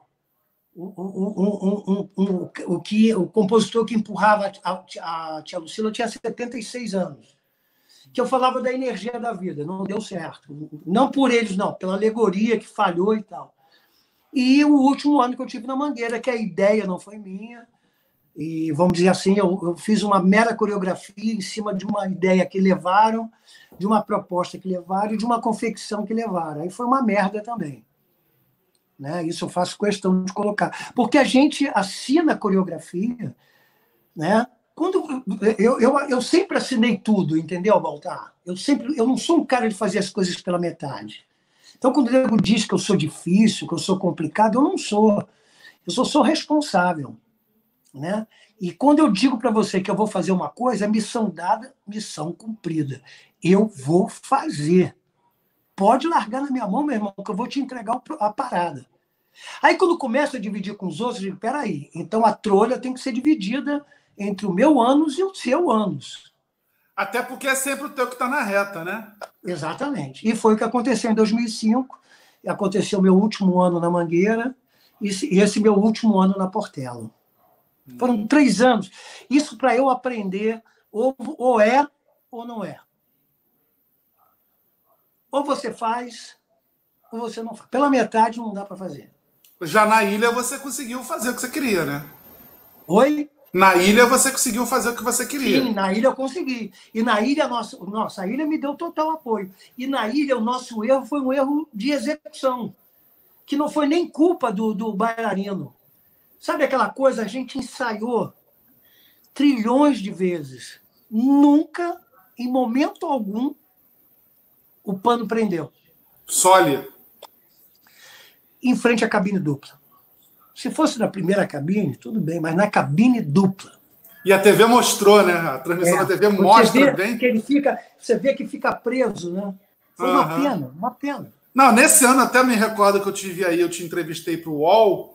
o, o, o, que, o compositor que empurrava a, a tia Lucila tinha 76 anos. Que eu falava da energia da vida, não deu certo. Não por eles, não, pela alegoria que falhou e tal. E o último ano que eu tive na Mangueira, que a ideia não foi minha, e vamos dizer assim, eu, eu, fiz uma mera coreografia em cima de uma ideia que levaram, de uma proposta que levaram e de uma confecção que levaram. Aí foi uma merda também. Né? Isso eu faço questão de colocar. Porque a gente assina a coreografia, né? Quando eu, eu, eu sempre assinei tudo, entendeu, Baltar? Eu sempre eu não sou um cara de fazer as coisas pela metade. Então, quando o nego diz que eu sou difícil, que eu sou complicado, eu não sou. Eu só sou responsável. Né? E quando eu digo para você que eu vou fazer uma coisa, missão dada, missão cumprida. Eu vou fazer. Pode largar na minha mão, meu irmão, que eu vou te entregar a parada. Aí, quando começa a dividir com os outros, eu digo: peraí, então a trolha tem que ser dividida entre o meu ânus e o seu ânus. Até porque é sempre o teu que está na reta, né? Exatamente. E foi o que aconteceu em 2005. Aconteceu meu último ano na Mangueira e esse meu último ano na Portela. Foram três anos. Isso para eu aprender ou, ou é ou não é. Ou você faz, ou você não faz. Pela metade não dá para fazer. Já na ilha você conseguiu fazer o que você queria, né? Oi? Na ilha você conseguiu fazer o que você queria. Sim, na ilha eu consegui. E na ilha, nossa, nossa a ilha me deu total apoio. E na ilha, o nosso erro foi um erro de execução, que não foi nem culpa do, do bailarino. Sabe aquela coisa? A gente ensaiou trilhões de vezes. Nunca, em momento algum, o pano prendeu. Sólido. Em frente à cabine dupla. Se fosse na primeira cabine, tudo bem, mas na cabine dupla. E a TV mostrou, né? A transmissão é, da TV mostra bem. Que ele fica, você vê que fica preso, né? Foi uhum. uma pena, uma pena. Não, nesse ano até me recordo que eu tive aí, eu te entrevistei para o UOL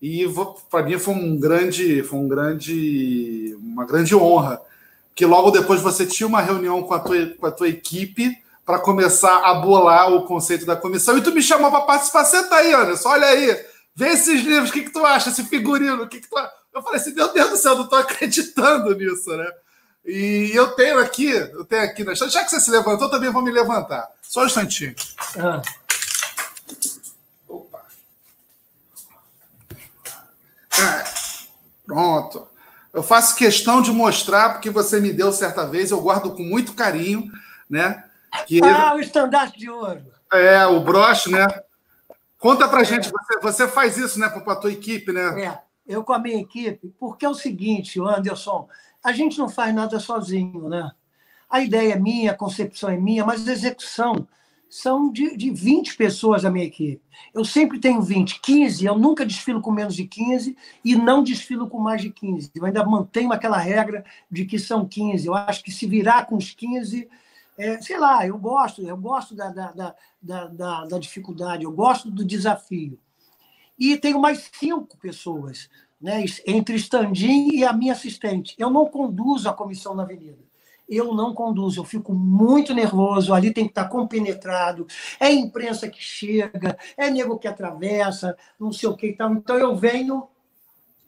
e para mim foi um grande, foi um grande, uma grande honra, que logo depois você tinha uma reunião com a tua, com a tua equipe para começar a bolar o conceito da comissão e tu me chamou para participar. Senta aí, Anderson, olha aí, vê esses livros, o que, que tu acha, esse figurino, o que, que tu acha? Eu falei assim, meu Deus do céu, eu não estou acreditando nisso, né? E eu tenho aqui, eu tenho aqui na Já que você se levantou, também vou me levantar. Só um instantinho. Ah. Ah, pronto. Eu faço questão de mostrar, porque você me deu certa vez, eu guardo com muito carinho, né? Que... Ah, o estandarte de ouro. É, o broche, né? Conta pra é. gente, você, você faz isso, né, para a tua equipe, né? É, eu com a minha equipe, porque é o seguinte, Anderson, a gente não faz nada sozinho, né? A ideia é minha, a concepção é minha, mas a execução são de, de 20 pessoas da minha equipe. Eu sempre tenho 20, 15, eu nunca desfilo com menos de 15 e não desfilo com mais de 15. Eu ainda mantenho aquela regra de que são 15. Eu acho que se virar com os 15, é, sei lá, eu gosto, eu gosto da, da, da, da, da dificuldade, eu gosto do desafio. E tenho mais cinco pessoas né, entre Standin e a minha assistente. Eu não conduzo a comissão na Avenida. Eu não conduzo, eu fico muito nervoso, ali tem que estar compenetrado, é imprensa que chega, é nego que atravessa, não sei o que e tal. Então eu venho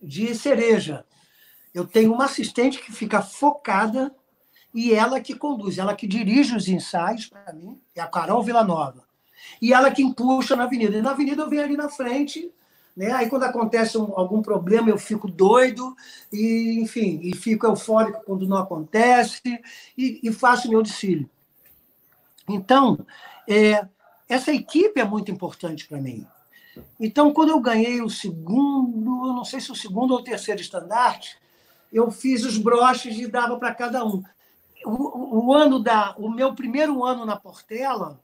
de cereja. Eu tenho uma assistente que fica focada e ela que conduz, ela que dirige os ensaios para mim, é a Carol Villanova. E ela que empuxa na avenida. E na avenida eu venho ali na frente né? Aí, quando acontece um, algum problema, eu fico doido, e, enfim, e fico eufórico quando não acontece, e, e faço meu desfile. Então, é, essa equipe é muito importante para mim. Então, quando eu ganhei o segundo, não sei se o segundo ou o terceiro estandarte, eu fiz os broches e dava para cada um. O, o, ano da, o meu primeiro ano na Portela,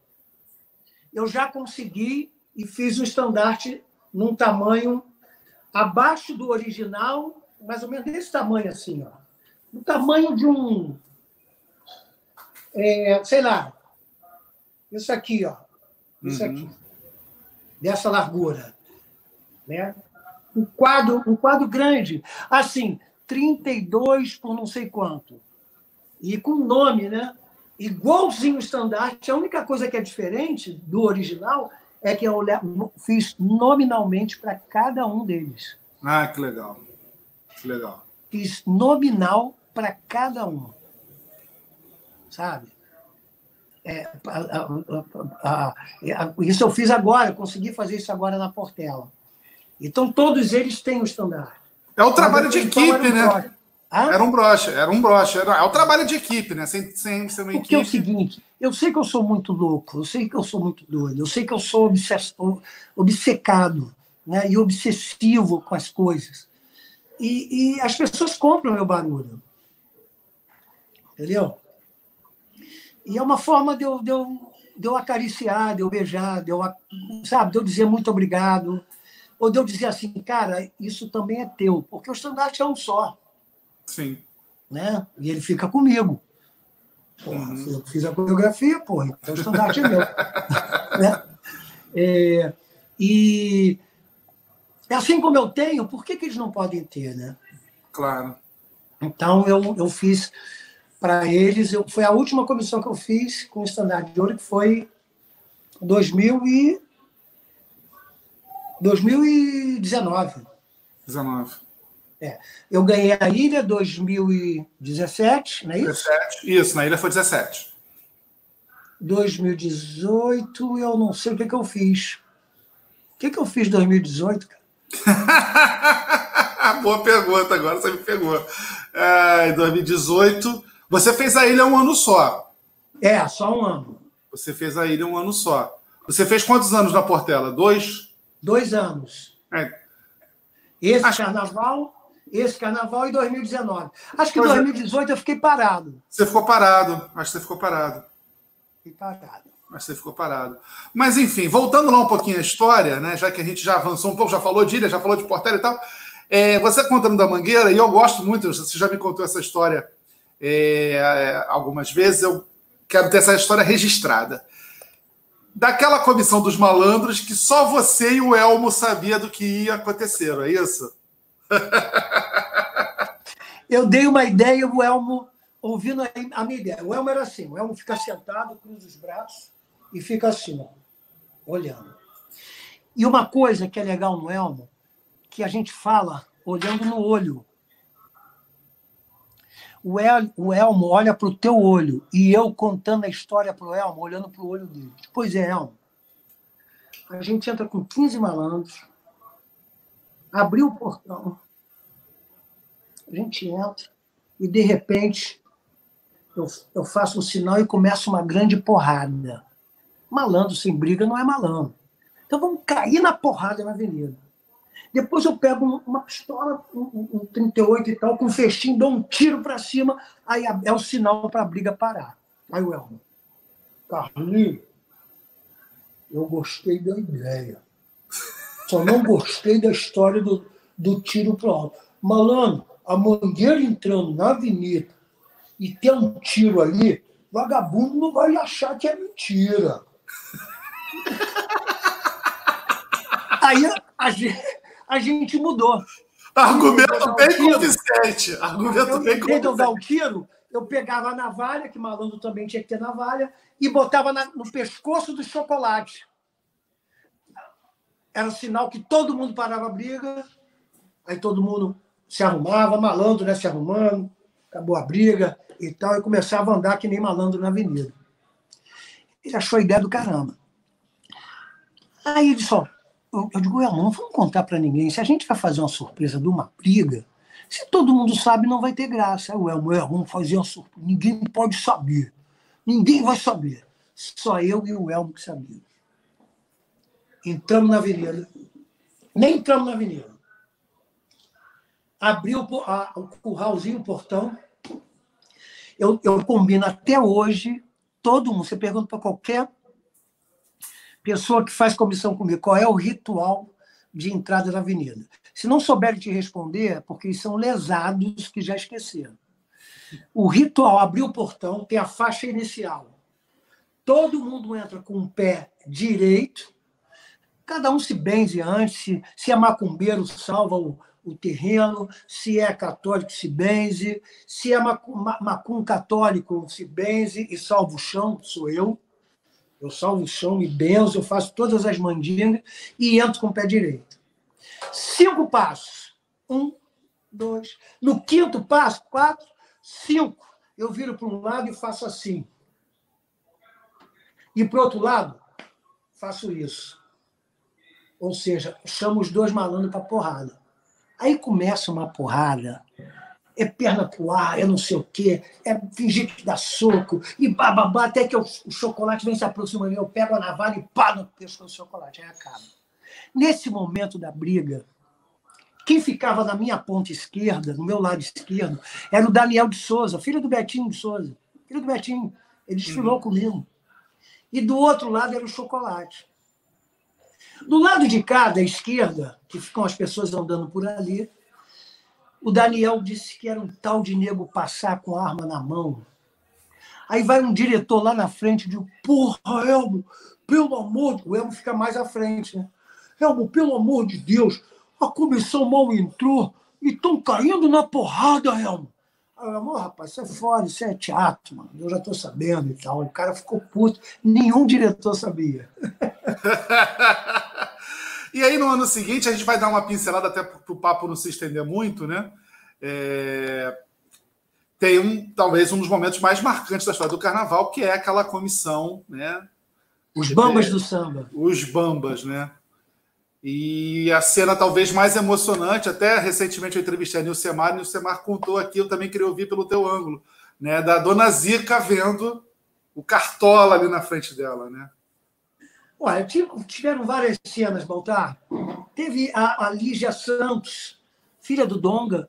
eu já consegui e fiz o estandarte num tamanho abaixo do original, mais ou menos desse tamanho assim, ó. No tamanho de um, é, sei lá, isso aqui, ó, isso uhum. aqui, dessa largura, né? Um quadro, um quadro grande, assim, 32 por não sei quanto, e com nome, né? Igualzinho o estandarte. A única coisa que é diferente do original é que eu fiz nominalmente para cada um deles. Ah, que legal. Que legal. Fiz nominal para cada um. Sabe? É, a, a, a, isso eu fiz agora, consegui fazer isso agora na Portela. Então, todos eles têm o estandarte. É o trabalho de equipe, né? Hã? Era um broche, era um broche. Era, é o trabalho de equipe, né? Sem, sem ser uma Porque equipe. é o seguinte, eu sei que eu sou muito louco, eu sei que eu sou muito doido, eu sei que eu sou obcecado né? e obsessivo com as coisas. E, e as pessoas compram meu barulho. Entendeu? E é uma forma de eu, de eu, de eu acariciar, de eu beijar, de eu, sabe, de eu dizer muito obrigado. Ou de eu dizer assim, cara, isso também é teu, porque o estandarte é um só. Sim. Né? E ele fica comigo. Porra, uhum. Eu fiz a coreografia, porra, então o estandarte é meu. né? É, e assim como eu tenho, por que, que eles não podem ter, né? Claro. Então eu, eu fiz para eles, eu, foi a última comissão que eu fiz com o estandarte de ouro, que foi 2000 e 2019. 19. É. Eu ganhei a ilha 2017, não é isso? 17. Isso, na ilha foi 17. 2018, eu não sei o que, que eu fiz. O que, que eu fiz em 2018, cara? Boa pergunta, agora você me pegou. É, em 2018, você fez a ilha um ano só. É, só um ano. Você fez a ilha um ano só. Você fez quantos anos na Portela? Dois? Dois anos. É. Esse Acho... carnaval esse carnaval e 2019. Acho que em 2018 é. eu fiquei parado. Você ficou parado. Acho que você ficou parado. Fiquei parado. Mas você ficou parado. Mas, enfim, voltando lá um pouquinho à história, né? Já que a gente já avançou um pouco, já falou de ilha, já falou de Portela e tal. É, você contando da Mangueira, e eu gosto muito, você já me contou essa história é, algumas vezes, eu quero ter essa história registrada. Daquela comissão dos malandros que só você e o Elmo sabia do que ia acontecer, não é isso? Eu dei uma ideia, o Elmo ouvindo a minha ideia. O Elmo era assim: o Elmo fica sentado, cruza os braços e fica assim, ó, olhando. E uma coisa que é legal no Elmo, que a gente fala olhando no olho. O, El, o Elmo olha para o teu olho e eu contando a história para o Elmo, olhando para o olho dele. Pois é, Elmo. A gente entra com 15 malandros, abriu o portão, a gente entra e, de repente, eu, eu faço um sinal e começa uma grande porrada. Malandro sem briga não é malandro. Então vamos cair na porrada na avenida. Depois eu pego uma pistola, um, um 38 e tal, com um festim, dou um tiro para cima, aí é o sinal para a briga parar. Aí o Elmo, Carlinhos, eu gostei da ideia. Só não gostei da história do, do tiro pro alto. Malandro, a mangueira entrando na avenida e tem um tiro ali, vagabundo não vai achar que é mentira. Aí a gente, a gente mudou. Argumento bem convincente. Argumento eu, bem convincente. Eu dar o tiro, eu pegava a navalha, que malandro também tinha que ter navalha, e botava na, no pescoço do chocolate. Era sinal que todo mundo parava a briga, aí todo mundo se arrumava, malandro né, se arrumando, acabou a briga e tal, e começava a andar que nem malandro na avenida. Ele achou a ideia do caramba. Aí ele disse, ó, eu, eu digo, não vamos contar para ninguém. Se a gente vai fazer uma surpresa de uma briga, se todo mundo sabe, não vai ter graça. Aí o Elmo, vamos fazer uma surpresa. Ninguém pode saber. Ninguém vai saber. Só eu e o Elmo que sabia. Entramos na avenida. Nem entramos na avenida. Abriu o curralzinho, o portão. Eu, eu combino até hoje, todo mundo, você pergunta para qualquer pessoa que faz comissão comigo, qual é o ritual de entrada na avenida? Se não souberem te responder, é porque são lesados que já esqueceram. O ritual, abrir o portão, tem a faixa inicial. Todo mundo entra com o pé direito, cada um se benze antes, se, se é macumbeiro, salva o, o terreno, se é católico, se benze, se é macum católico, se benze e salva o chão, sou eu. Eu salvo o chão, me benzo, eu faço todas as mandingas e entro com o pé direito. Cinco passos. Um, dois. No quinto passo, quatro, cinco. Eu viro para um lado e faço assim. E para o outro lado, faço isso. Ou seja, chamo os dois malandros para porrada. Aí começa uma porrada é perna pro ar, é não sei o quê, é fingir que dá soco, e bababá, até que o, chocolate vem se aproximando, eu pego a navalha e pá no pescoço do chocolate, aí acaba. Nesse momento da briga, quem ficava na minha ponta esquerda, no meu lado esquerdo, era o Daniel de Souza, filho do Betinho de Souza. Filho do Betinho. Ele desfilou uhum. comigo. E do outro lado era o chocolate. Do lado de cá, da esquerda, que ficam as pessoas andando por ali, o Daniel disse que era um tal de nego passar com arma na mão. Aí vai um diretor lá na frente e diz: Porra, Elmo, pelo amor de O Elmo fica mais à frente, né? Elmo, pelo amor de Deus, a comissão mal entrou e estão caindo na porrada, Elmo. Aí eu, rapaz, isso é fora, isso é teatro, mano. Eu já estou sabendo e tal. O cara ficou puto. Nenhum diretor sabia. E aí, no ano seguinte, a gente vai dar uma pincelada até para o papo não se estender muito, né? É... Tem um, talvez um dos momentos mais marcantes da história do carnaval, que é aquela comissão, né? Os bambas do samba. Os bambas, né? E a cena talvez mais emocionante, até recentemente eu entrevistei a Nilcemar, e Nilcemar contou aqui, eu também queria ouvir pelo teu ângulo, né? Da dona Zica vendo o cartola ali na frente dela, né? Olha, tiveram várias cenas, Baltar. Teve a, a Lígia Santos, filha do Donga,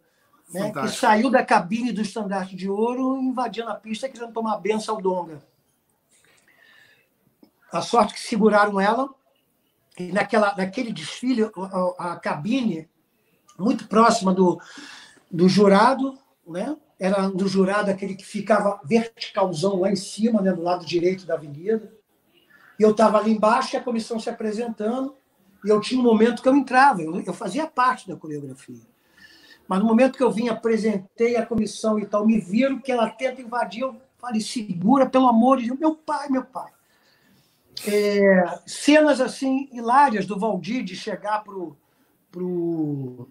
né, que saiu da cabine do estandarte de ouro invadindo a pista querendo tomar benção ao Donga. a sorte que seguraram ela, e naquela, naquele desfile, a, a cabine muito próxima do, do jurado, né? era do jurado aquele que ficava verticalzão lá em cima, né, do lado direito da avenida. E eu estava ali embaixo, e a comissão se apresentando, e eu tinha um momento que eu entrava, eu, eu fazia parte da coreografia. Mas no momento que eu vim, apresentei a comissão e tal, me viram que ela tenta invadir, eu falei, segura, pelo amor de Deus, meu pai, meu pai. É, cenas assim hilárias do Valdir de chegar pro pro,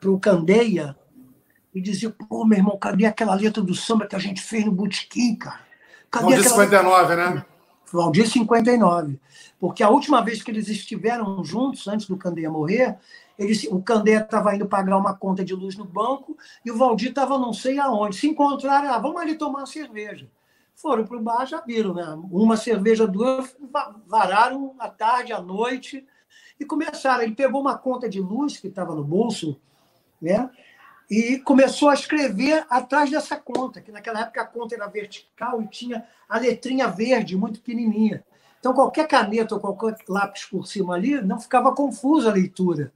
pro Candeia e dizia, pô, meu irmão, cadê aquela letra do samba que a gente fez no Botequim, cara? Cadê Valdir aquela... 59, né? Valdir 59. Porque a última vez que eles estiveram juntos, antes do Candeia morrer, eles, o Candeia estava indo pagar uma conta de luz no banco e o Valdir estava não sei aonde. Se encontraram, ah, vamos ali tomar uma cerveja. Foram para o bar, já viram, né? Uma cerveja, duas, vararam à tarde, à noite e começaram. Ele pegou uma conta de luz que estava no bolso, né? E começou a escrever atrás dessa conta, que naquela época a conta era vertical e tinha a letrinha verde, muito pequenininha. Então, qualquer caneta ou qualquer lápis por cima ali, não ficava confusa a leitura.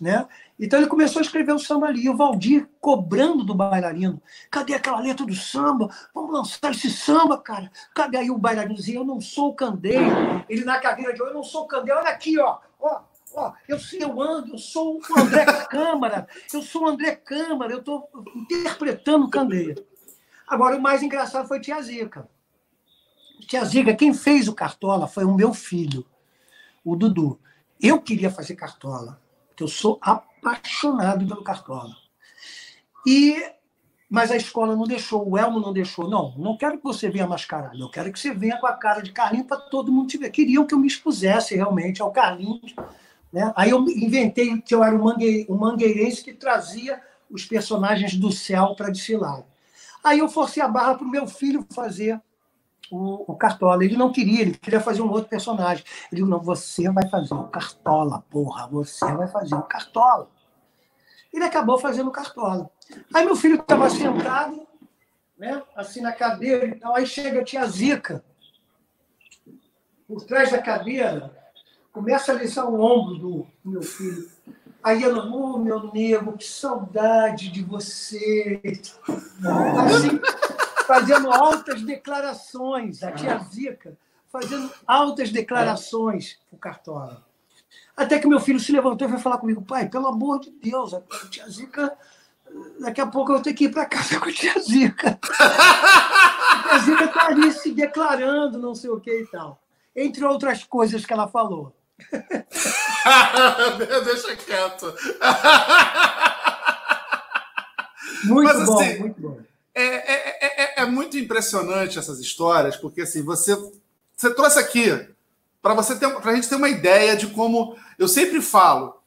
Né? Então, ele começou a escrever o samba ali. E o Valdir cobrando do bailarino: cadê aquela letra do samba? Vamos lançar esse samba, cara. Cadê aí o bailarino? Eu não sou o candeio. Ele na cadeira de eu não sou o candeio. Olha aqui, ó. ó Ó, eu eu ando, eu sou o André Câmara, eu sou o André Câmara, eu estou interpretando Candeia. Agora, o mais engraçado foi Tia Zica. Tia Zica, quem fez o Cartola foi o meu filho, o Dudu. Eu queria fazer Cartola, porque eu sou apaixonado pelo Cartola. E mas a escola não deixou, o Elmo não deixou. Não, não quero que você venha mascarado, eu quero que você venha com a cara de Carlinhos para todo mundo te ver. Queriam que eu me expusesse realmente ao Carlinhos né? Aí eu inventei que eu era um, mangue, um mangueirense que trazia os personagens do céu para desfilar. Aí eu forcei a barra para o meu filho fazer o, o, Cartola. Ele não queria, ele queria fazer um outro personagem. Ele disse, não, você vai fazer o Cartola, porra, você vai fazer o Cartola. Ele acabou fazendo o Cartola. Aí meu filho estava sentado, né, assim na cadeira e tal, aí chega a tia Zica, por trás da cadeira, começa a alisar o ombro do meu filho. Aí ela, oh, meu nego, que saudade de você. Assim, fazendo altas declarações, a tia Zica, fazendo altas declarações para o Cartola. Até que meu filho se levantou e foi falar comigo, pai, pelo amor de Deus, a tia Zica, daqui a pouco eu vou ter que ir para casa com a tia Zica. A tia Zica está ali se declarando, não sei o que e tal. Entre outras coisas que ela falou. Deixa quieto. Muito Mas, bom, assim, muito bom. É, é, é, é, muito impressionante essas histórias, porque assim, você, você trouxe aqui para você ter gente ter uma ideia de como eu sempre falo.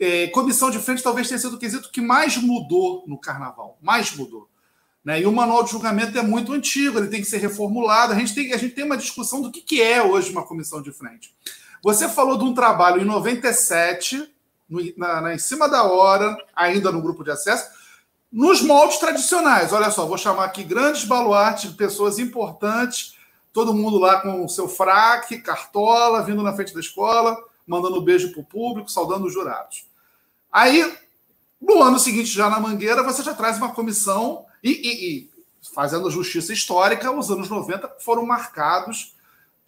É, comissão de frente talvez tenha sido o quesito que mais mudou no carnaval, mais mudou. Né? E o manual de julgamento é muito antigo, ele tem que ser reformulado. A gente tem, a gente tem uma discussão do que, que é hoje uma comissão de frente. Você falou de um trabalho em 97, no, na, na, em cima da hora, ainda no grupo de acesso, nos moldes tradicionais. Olha só, vou chamar aqui grandes baluartes, pessoas importantes, todo mundo lá com o seu fraque, cartola, vindo na frente da escola, mandando beijo para o público, saudando os jurados. Aí, no ano seguinte, já na Mangueira, você já traz uma comissão e, e, e fazendo justiça histórica, os anos 90 foram marcados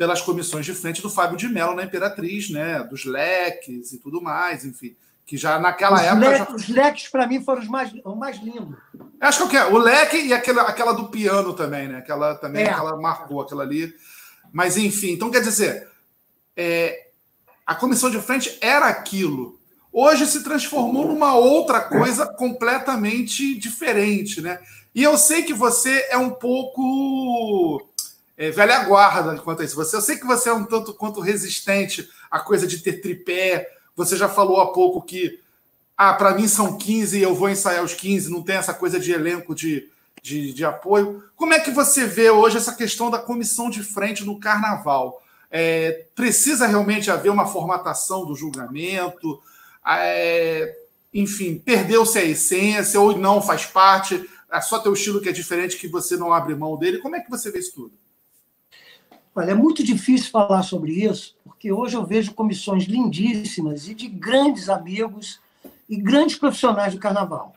pelas comissões de frente do Fábio de Mello na Imperatriz, né? Dos leques e tudo mais, enfim. Que já naquela os época. já... Os leques, para mim, foram os mais, os mais lindos. Acho que é o leque e aquela, aquela do piano também, né? Aquela também, é. aquela marcou aquela ali. Mas, enfim, então quer dizer, é, a comissão de frente era aquilo. Hoje se transformou numa outra coisa completamente diferente, né? E eu sei que você é um pouco é, velha guarda quanto a isso. Você, eu sei que você é um tanto quanto resistente à coisa de ter tripé. Você já falou há pouco que, ah, para mim são 15 e eu vou ensaiar os 15, não tem essa coisa de elenco de, de, de apoio. Como é que você vê hoje essa questão da comissão de frente no carnaval? É, precisa realmente haver uma formatação do julgamento? É, enfim, perdeu-se a essência ou não faz parte? É só teu estilo que é diferente que você não abre mão dele? Como é que você vê isso tudo? Olha, é muito difícil falar sobre isso, porque hoje eu vejo comissões lindíssimas e de grandes amigos e grandes profissionais do carnaval.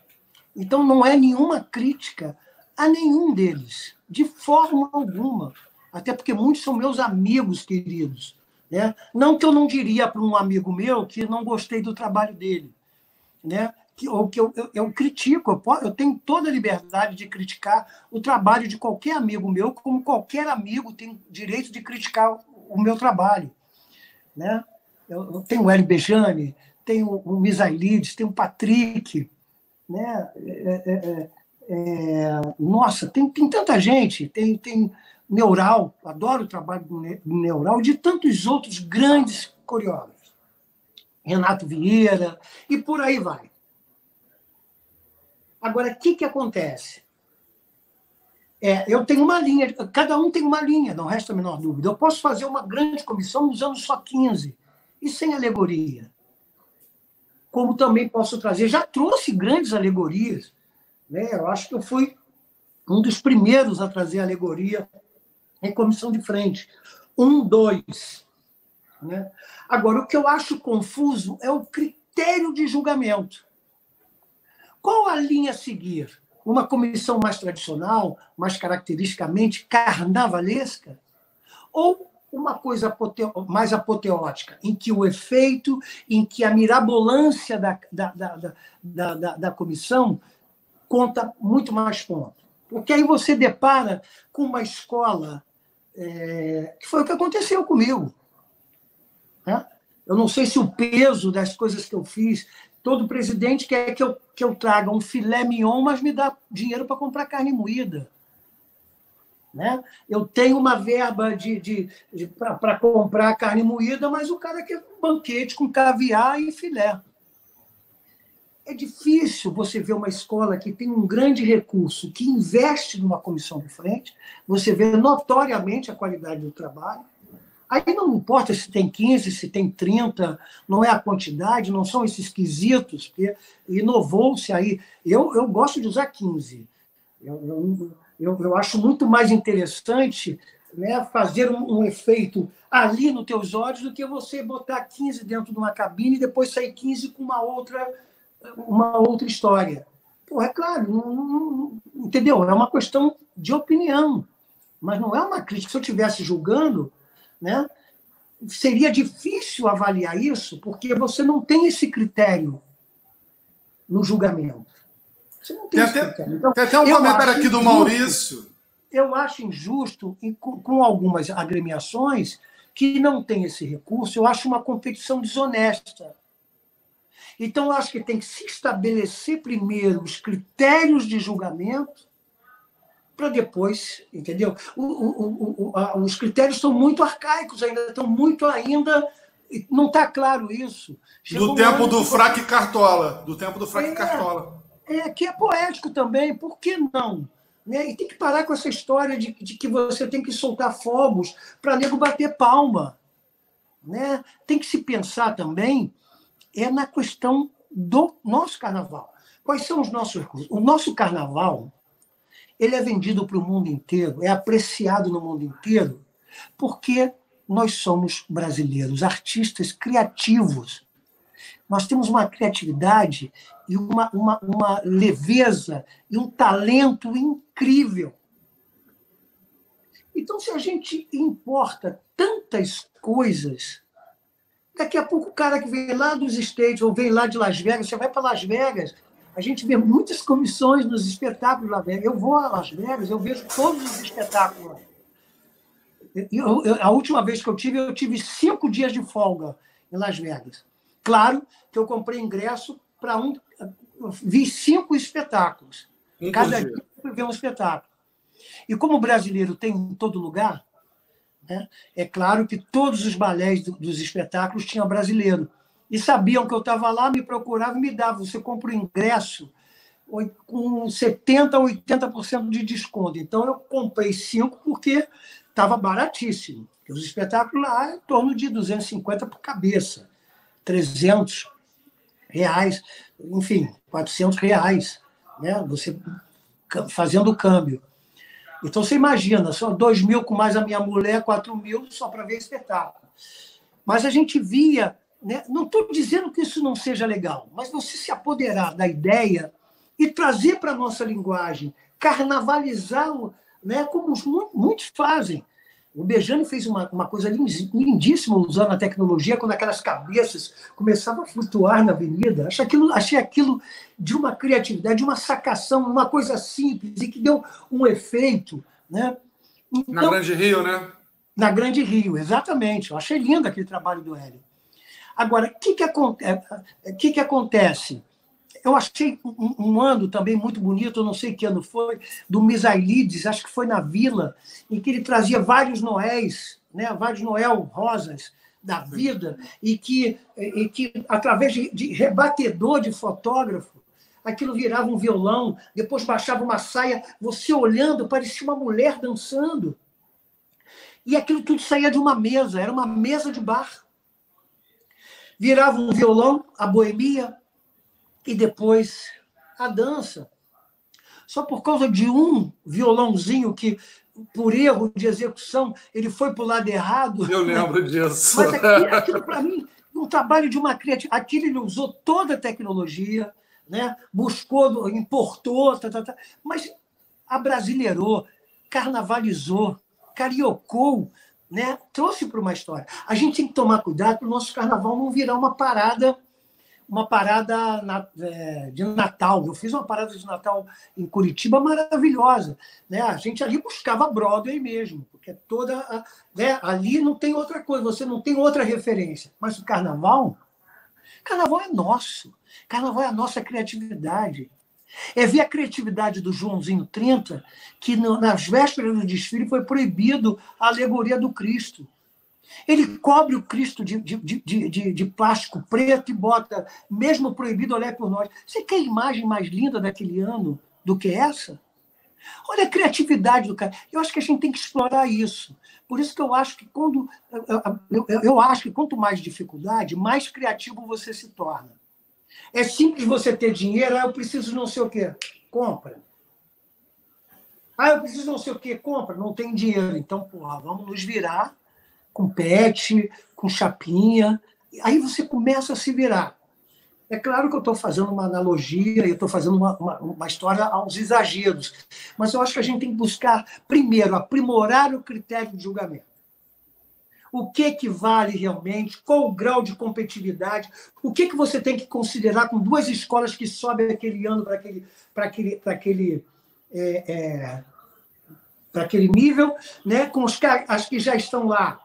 Então, não é nenhuma crítica a nenhum deles, de forma alguma. Até porque muitos são meus amigos queridos. Né? Não que eu não diria para um amigo meu que não gostei do trabalho dele. Né? Que, ou que eu, eu, eu critico, eu, posso, eu tenho toda a liberdade de criticar o trabalho de qualquer amigo meu, como qualquer amigo tem direito de criticar o meu trabalho. Né? Eu, eu tenho o Hélio Bejane, tenho o Misailides, tenho o Patrick, né? É, é, é, é, nossa, tem, tem tanta gente, tem, tem Neural, adoro o trabalho do Neural, de tantos outros grandes coreógrafos. Renato Vieira, e por aí vai. Agora, o que, que acontece? É, eu tenho uma linha, cada um tem uma linha, não resta a menor dúvida. Eu posso fazer uma grande comissão usando só 15 e sem alegoria. Como também posso trazer, já trouxe grandes alegorias. Né? Eu acho que eu fui um dos primeiros a trazer alegoria em comissão de frente. Um, dois. Né? Agora, o que eu acho confuso é o critério de julgamento. Qual a linha a seguir? Uma comissão mais tradicional, mais caracteristicamente carnavalesca? Ou uma coisa mais apoteótica, em que o efeito, em que a mirabolância da, da, da, da, da, da comissão conta muito mais ponto. Porque aí você depara com uma escola é, que foi o que aconteceu comigo. Né? Eu não sei se o peso das coisas que eu fiz. Todo presidente quer que eu, que eu traga um filé mignon, mas me dá dinheiro para comprar carne moída. Né? Eu tenho uma verba de, de, de para comprar carne moída, mas o cara quer um banquete com caviar e filé. É difícil você ver uma escola que tem um grande recurso, que investe numa comissão de frente, você vê notoriamente a qualidade do trabalho. Aí não importa se tem 15, se tem 30, não é a quantidade, não são esses quesitos, porque inovou-se aí. Eu, eu gosto de usar 15. Eu, eu, eu, acho muito mais interessante né, fazer um, um, efeito ali nos teus olhos do que você botar 15 dentro de uma cabine e depois sair 15 com uma outra uma outra história. Pô, é claro, não, não, entendeu? É uma questão de opinião, mas não é uma crítica. Se eu estivesse julgando, né, seria difícil avaliar isso, porque você não tem esse critério no julgamento. Você não tem, tem até, critério. Então, tem até um comentário aqui do Maurício. Eu acho injusto, com, com algumas agremiações que não têm esse recurso, eu acho uma competição desonesta. Então, eu acho que tem que se estabelecer primeiro os critérios de julgamento para depois, entendeu? O, o, o, a, os critérios são muito arcaicos ainda, estão muito ainda. Não está claro isso. Chegou do tempo do fraque Cartola. Do tempo do fraque é, Cartola. É, que é poético também, por que não? Né? E tem que parar com essa história de, de que você tem que soltar fogos para nego bater palma. Né? Tem que se pensar também é na questão do nosso carnaval. Quais são os nossos recursos? O nosso carnaval ele é vendido para o mundo inteiro, é apreciado no mundo inteiro, porque nós somos brasileiros, artistas criativos. Nós temos uma criatividade e uma, uma, uma leveza e um talento incrível. Então, se a gente importa tantas coisas Daqui a pouco o cara que vem lá dos States ou vem lá de Las Vegas, você vai para Las Vegas, a gente vê muitas comissões nos espetáculos Vegas. Eu vou a Las Vegas, eu vejo todos os espetáculos. Eu, eu, a última vez que eu tive, eu tive cinco dias de folga em Las Vegas. Claro que eu comprei ingresso para um. Vi cinco espetáculos. Cada dia eu vi um espetáculo. E como o brasileiro tem em todo lugar, né? É claro que todos os balés dos espetáculos tinham brasileiro. E sabiam que eu estava lá, me procuravam e me davam. Você compra o ingresso com 70% a 80% de desconto. Então, eu comprei cinco porque estava baratíssimo. Os espetáculos lá é em torno de 250 por cabeça, 300 reais, enfim, 400 reais, né? você fazendo o câmbio. Então você imagina, só dois mil com mais a minha mulher, quatro mil só para ver espetáculo. Mas a gente via, né? não estou dizendo que isso não seja legal, mas você se apoderar da ideia e trazer para a nossa linguagem, carnavalizar, né? como muitos fazem. O Bejane fez uma, uma coisa lindíssima usando a tecnologia, quando aquelas cabeças começavam a flutuar na avenida. Achei aquilo, achei aquilo de uma criatividade, de uma sacação, uma coisa simples e que deu um efeito. Né? Então, na Grande Rio, né? Na Grande Rio, exatamente. Eu achei lindo aquele trabalho do Hélio. Agora, o que, que, que, que acontece? Eu achei um, um, ano também muito bonito, eu não sei que ano foi, do Misailides, acho que foi na Vila, em que ele trazia vários Noéis, né, vários Noel rosas da vida, e que, e que através de, de rebatedor de fotógrafo, aquilo virava um violão, depois baixava uma saia, você olhando, parecia uma mulher dançando. E aquilo tudo saía de uma mesa, era uma mesa de bar. Virava um violão, a boemia, e depois a dança. Só por causa de um violãozinho que, por erro de execução, ele foi para o lado errado. Eu lembro disso. Mas aquilo, aquilo para mim, um trabalho de uma criatividade. Aquilo ele usou toda a tecnologia, né? buscou, importou, tá, tá, tá, mas abrasileirou, carnavalizou, cariocou, né? trouxe para uma história. A gente tem que tomar cuidado para o nosso carnaval não virar uma parada uma parada na, é, de Natal. Eu fiz uma parada de Natal em Curitiba maravilhosa. Né? A gente ali buscava Broadway mesmo, porque toda. A, né? Ali não tem outra coisa, você não tem outra referência. Mas o carnaval, carnaval é nosso. Carnaval é a nossa criatividade. É ver a criatividade do Joãozinho 30, que no, nas vésperas do desfile foi proibido a alegoria do Cristo. Ele cobre o Cristo de, de, de, de, de plástico preto e bota, mesmo proibido, olhar por nós. Você quer imagem mais linda daquele ano do que essa? Olha a criatividade do cara. Eu acho que a gente tem que explorar isso. Por isso que eu acho que quando eu, eu, eu acho que quanto mais dificuldade, mais criativo você se torna. É simples você ter dinheiro, ah, eu preciso não sei o quê. Compra. Ah, eu preciso não sei o quê. Compra. Não tem dinheiro. Então, porra, vamos nos virar com pet, com chapinha. Aí você começa a se virar. É claro que eu estou fazendo uma analogia, eu estou fazendo uma, uma, uma, história aos exageros, mas eu acho que a gente tem que buscar, primeiro, aprimorar o critério de julgamento. O que, que vale realmente, qual o grau de competitividade, o que, que você tem que considerar com duas escolas que sobem aquele ano para aquele, aquele, aquele, é, é, aquele nível, né, com os, as que já estão lá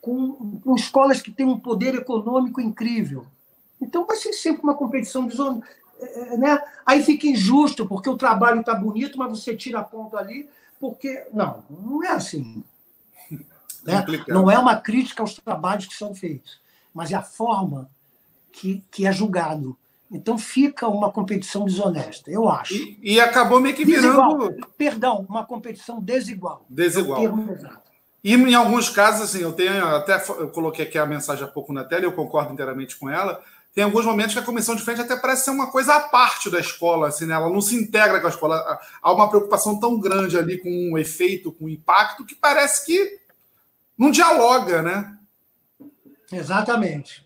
com, com escolas que têm um poder econômico incrível. Então vai ser sempre uma competição desonesta. É, é, né? Aí fica injusto, porque o trabalho está bonito, mas você tira a ponta ali, porque. Não, não é assim. Né? Não é uma crítica aos trabalhos que são feitos, mas é a forma que, que é julgado. Então fica uma competição desonesta, eu acho. E, e acabou meio que virando. Desigual. Perdão, uma competição desigual. Desigual. É. E em alguns casos, assim, eu tenho até eu coloquei aqui a mensagem há pouco na tela, eu concordo inteiramente com ela. Tem alguns momentos que a comissão de frente até parece ser uma coisa à parte da escola, assim, né? ela não se integra com a escola. Há uma preocupação tão grande ali com o um efeito, com o um impacto, que parece que não dialoga, né? Exatamente.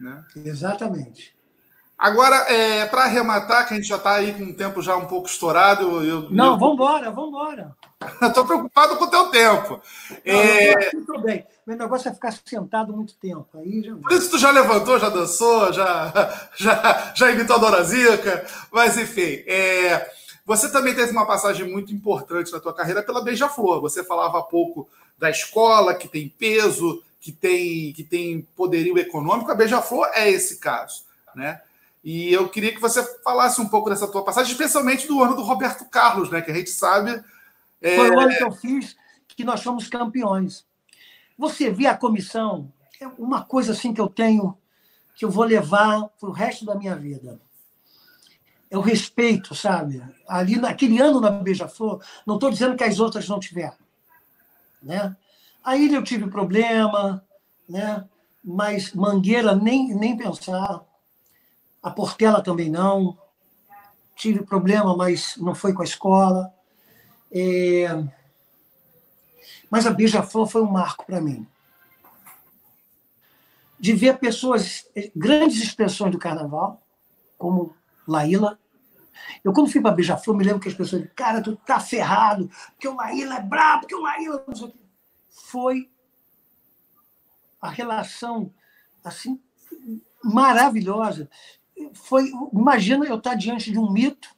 Né? Exatamente. Agora, é, para arrematar, que a gente já está aí com o tempo já um pouco estourado. Eu, não, eu... vamos embora, vamos embora. Estou preocupado com o teu tempo. Não, é... Tudo bem. Meu negócio é ficar sentado muito tempo. Aí já... Por isso tu já levantou, já dançou, já, já, já imitou a Dora Zica. Mas, enfim, é... você também teve uma passagem muito importante na tua carreira pela Beija-Flor. Você falava há pouco da escola, que tem peso, que tem, que tem poderio econômico. A Beija-Flor é esse caso, né? E eu queria que você falasse um pouco dessa tua passagem, especialmente do ano do Roberto Carlos, né? Que a gente sabe. É... Foi o ano que eu fiz que nós fomos campeões. Você vê a comissão, é uma coisa assim que eu tenho, que eu vou levar para o resto da minha vida. É o respeito, sabe? Ali naquele ano na Beija-Flor, não estou dizendo que as outras não tiveram. Né? A ilha eu tive problema, né? mas Mangueira nem, nem pensar a Portela também não. Tive problema, mas não foi com a escola. É... Mas a Beija-Flor foi um marco para mim. De ver pessoas, grandes expressões do carnaval, como Laíla. Eu, quando fui para Beija-Flor, me lembro que as pessoas diziam, cara, tu tá ferrado, porque o Laíla é brabo, porque o Laíla... Foi a relação, assim, maravilhosa. Foi, imagina eu estar diante de um mito,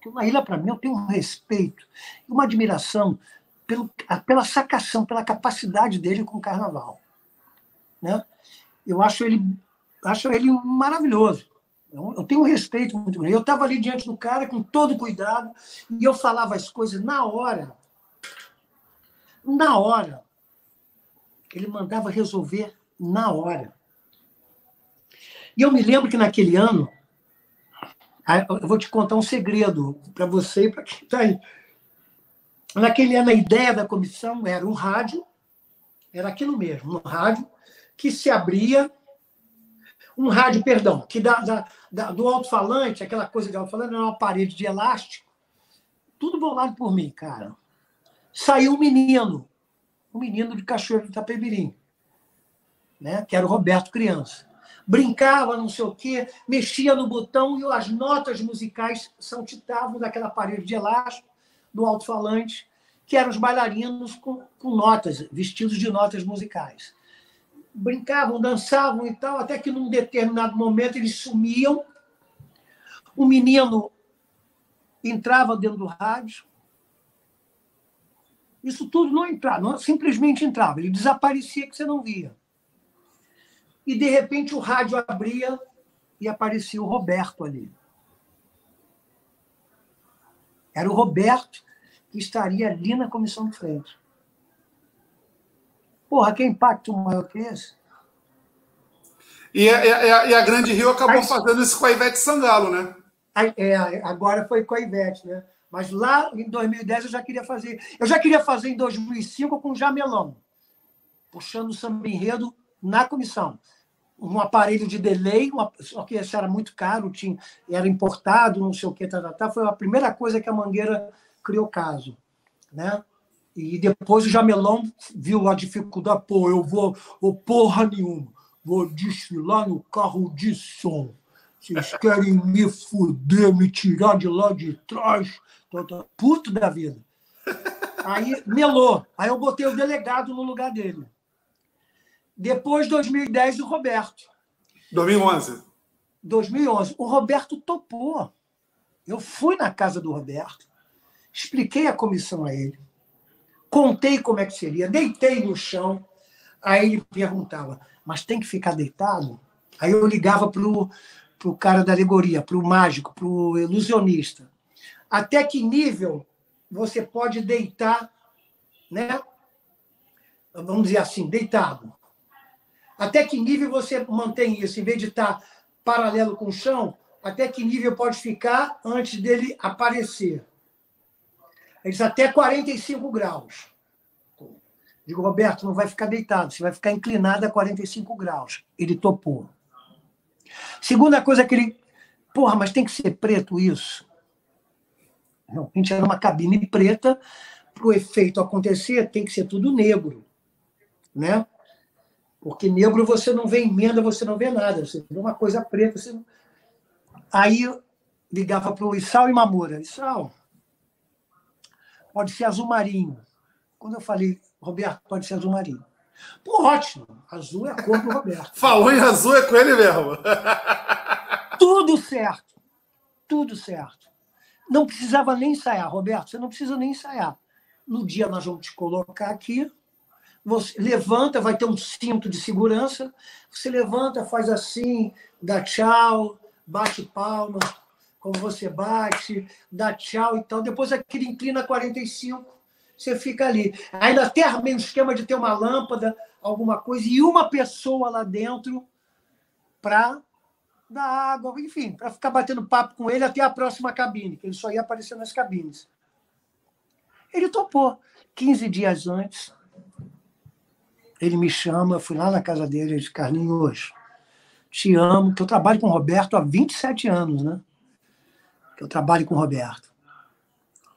que o Laíla, para mim, eu tenho um respeito uma admiração pelo, pela sacação, pela capacidade dele com o carnaval. Né? Eu acho ele, acho ele maravilhoso. Eu tenho um respeito muito grande. Eu estava ali diante do cara com todo cuidado e eu falava as coisas na hora. Na hora. Ele mandava resolver na hora. E eu me lembro que naquele ano, eu vou te contar um segredo para você e para quem está aí. Naquele ano, a ideia da comissão era um rádio, era aquilo mesmo, um rádio que se abria um rádio, perdão, que da, da, da do alto-falante, aquela coisa de alto-falante, era uma parede de elástico, tudo bolado por mim, cara. Saiu um menino, um menino de Cachoeiro do Itapemirim, né? que era o Roberto Criança. Brincava, não sei o quê, mexia no botão e as notas musicais saltitavam daquela parede de elástico do alto-falante, que eram os bailarinos com, com notas, vestidos de notas musicais brincavam, dançavam e tal, até que num determinado momento eles sumiam. O menino entrava dentro do rádio. Isso tudo não entrava, não, simplesmente entrava, ele desaparecia que você não via. E de repente o rádio abria e aparecia o Roberto ali. Era o Roberto que estaria ali na comissão de frente. Porra, que impacto maior que esse? E a, e a, e a Grande Rio acabou Mas, fazendo isso com a Ivete Sangalo, né? É, agora foi com a Ivete, né? Mas lá em 2010 eu já queria fazer. Eu já queria fazer em 2005 com o Jamelão, puxando o samba enredo na comissão. Um aparelho de delay, uma, só que esse era muito caro, tinha, era importado, não sei o que, tá, tá, tá, foi a primeira coisa que a Mangueira criou caso. Né? E depois o Jamelão viu a dificuldade, pô, eu vou, vou porra nenhuma, vou desfilar no carro de som. Vocês querem me fuder, me tirar de lá de trás? Puto da vida. Aí melou. Aí eu botei o delegado no lugar dele. Depois, 2010, o Roberto. 2011. 2011. O Roberto topou. Eu fui na casa do Roberto, expliquei a comissão a ele contei como é que seria, deitei no chão. Aí ele perguntava, mas tem que ficar deitado? Aí eu ligava para o cara da alegoria, para o mágico, para o ilusionista. Até que nível você pode deitar, né? Vamos dizer assim, deitado. Até que nível você mantém isso, em vez de estar paralelo com o chão, até que nível pode ficar antes dele aparecer? Ele diz até 45 graus. Digo, Roberto, não vai ficar deitado, você vai ficar inclinado a 45 graus. Ele topou. Segunda coisa que ele. Porra, mas tem que ser preto isso? Não, a gente era uma cabine preta, para o efeito acontecer, tem que ser tudo negro. Né? Porque negro você não vê emenda, você não vê nada. Você vê uma coisa preta. Você... Aí ligava para o Issal e Mamura. Issal, pode ser azul marinho. Quando eu falei, Roberto, pode ser azul marinho. Pô, ótimo. Azul é a cor do Roberto. Falou em azul, é com ele mesmo. Tudo certo. Tudo certo. Não precisava nem ensaiar, Roberto. Você não precisa nem ensaiar. No dia nós vamos te colocar aqui. Você levanta, vai ter um cinto de segurança. Você levanta, faz assim, dá tchau, bate palma, como você bate, dá tchau e tal. Depois aquele inclina 45, você fica ali. Ainda tem meio esquema de ter uma lâmpada, alguma coisa, e uma pessoa lá dentro para dar água, enfim, para ficar batendo papo com ele até a próxima cabine, que ele só ia aparecer nas cabines. Ele topou. 15 dias antes, ele me chama, eu fui lá na casa dele, ele disse, Carlinhos, te amo, que eu trabalho com o Roberto há 27 anos, né? Que eu trabalho com o Roberto.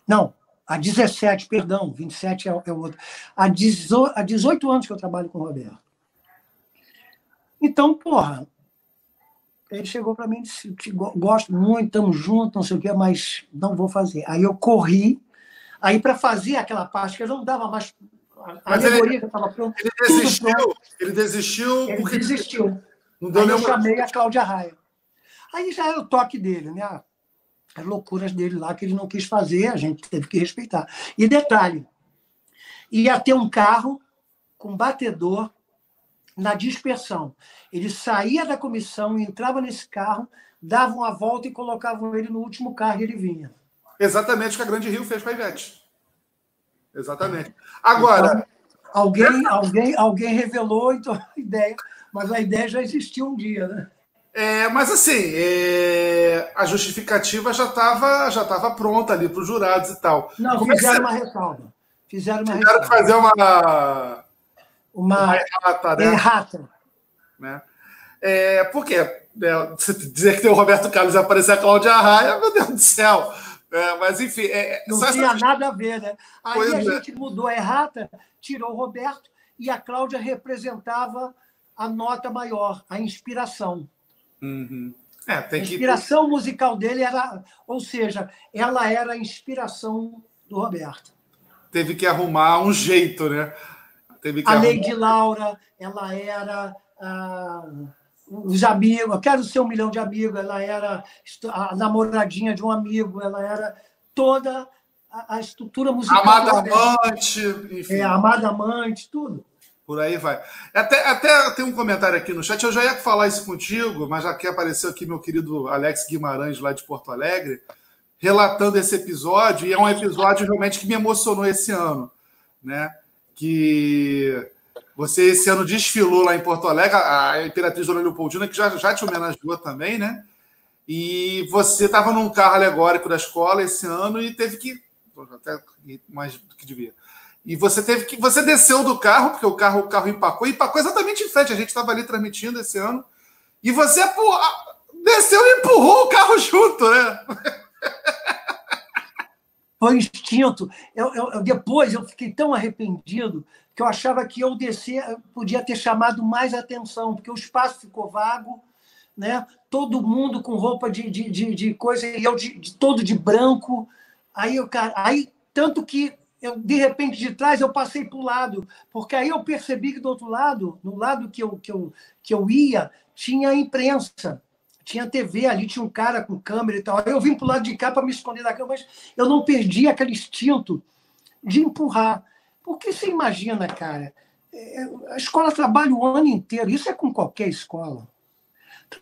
Não, há 17, perdão, 27 é, é o outro. Há 18, há 18 anos que eu trabalho com o Roberto. Então, porra, ele chegou para mim e disse: gosto muito, estamos juntos, não sei o quê, mas não vou fazer. Aí eu corri, aí para fazer aquela parte que eu não dava mais. A mas alegoria que estava pronta. Ele desistiu, pronto. ele desistiu. Ele porque... desistiu. Não deu aí eu chamei a Cláudia Raia. Aí já era o toque dele, né? As loucuras dele lá que ele não quis fazer, a gente teve que respeitar. E detalhe: ia ter um carro com batedor na dispersão. Ele saía da comissão, entrava nesse carro, davam a volta e colocavam ele no último carro e ele vinha. Exatamente o que a Grande Rio fez com a Ivete. Exatamente. Agora. Então, alguém, alguém, alguém revelou então, a ideia, mas a ideia já existiu um dia, né? É, mas assim, é, a justificativa já estava já tava pronta ali para os jurados e tal. Não, Como fizeram é uma ressalva. Fizeram uma fizeram ressalva. fazer uma uma, errata, né? errata. Né? É, por quê? É, dizer que tem o Roberto Carlos e aparecer a Cláudia Raia, meu Deus do céu. É, mas, enfim. É, é Não tinha essa... nada a ver, né? Aí pois a é. gente mudou a errata, tirou o Roberto e a Cláudia representava a nota maior, a inspiração. Uhum. É, a inspiração que... musical dele era, ou seja, ela era a inspiração do Roberto. Teve que arrumar um jeito, né? Teve que a arrumar... Lady Laura, ela era ah, os amigos, eu quero ser um milhão de amigos, ela era a namoradinha de um amigo, ela era toda a, a estrutura musical. Amada amante, enfim. É, amada amante, tudo. Por aí vai. Até, até tem um comentário aqui no chat. Eu já ia falar isso contigo, mas já que apareceu aqui meu querido Alex Guimarães, lá de Porto Alegre, relatando esse episódio, e é um episódio realmente que me emocionou esse ano. Né? que você esse ano desfilou lá em Porto Alegre, a Imperatriz Dona Leopoldina, que já, já te homenageou também, né? E você estava num carro alegórico da escola esse ano e teve que. Até mais do que devia. E você teve que. Você desceu do carro, porque o carro, o carro empacou, e empacou exatamente em frente. A gente estava ali transmitindo esse ano. E você desceu e empurrou o carro junto, né? Foi instinto. Eu, eu, depois eu fiquei tão arrependido que eu achava que eu descer podia ter chamado mais atenção, porque o espaço ficou vago, né? todo mundo com roupa de, de, de, de coisa, e eu de, de, todo de branco. Aí, eu, cara, aí tanto que eu, de repente de trás eu passei para o lado, porque aí eu percebi que do outro lado, no lado que eu, que eu, que eu ia, tinha imprensa tinha TV ali, tinha um cara com câmera e tal. Aí eu vim para o lado de cá para me esconder da câmera, mas eu não perdi aquele instinto de empurrar. Porque você imagina, cara, é, a escola trabalha o ano inteiro, isso é com qualquer escola.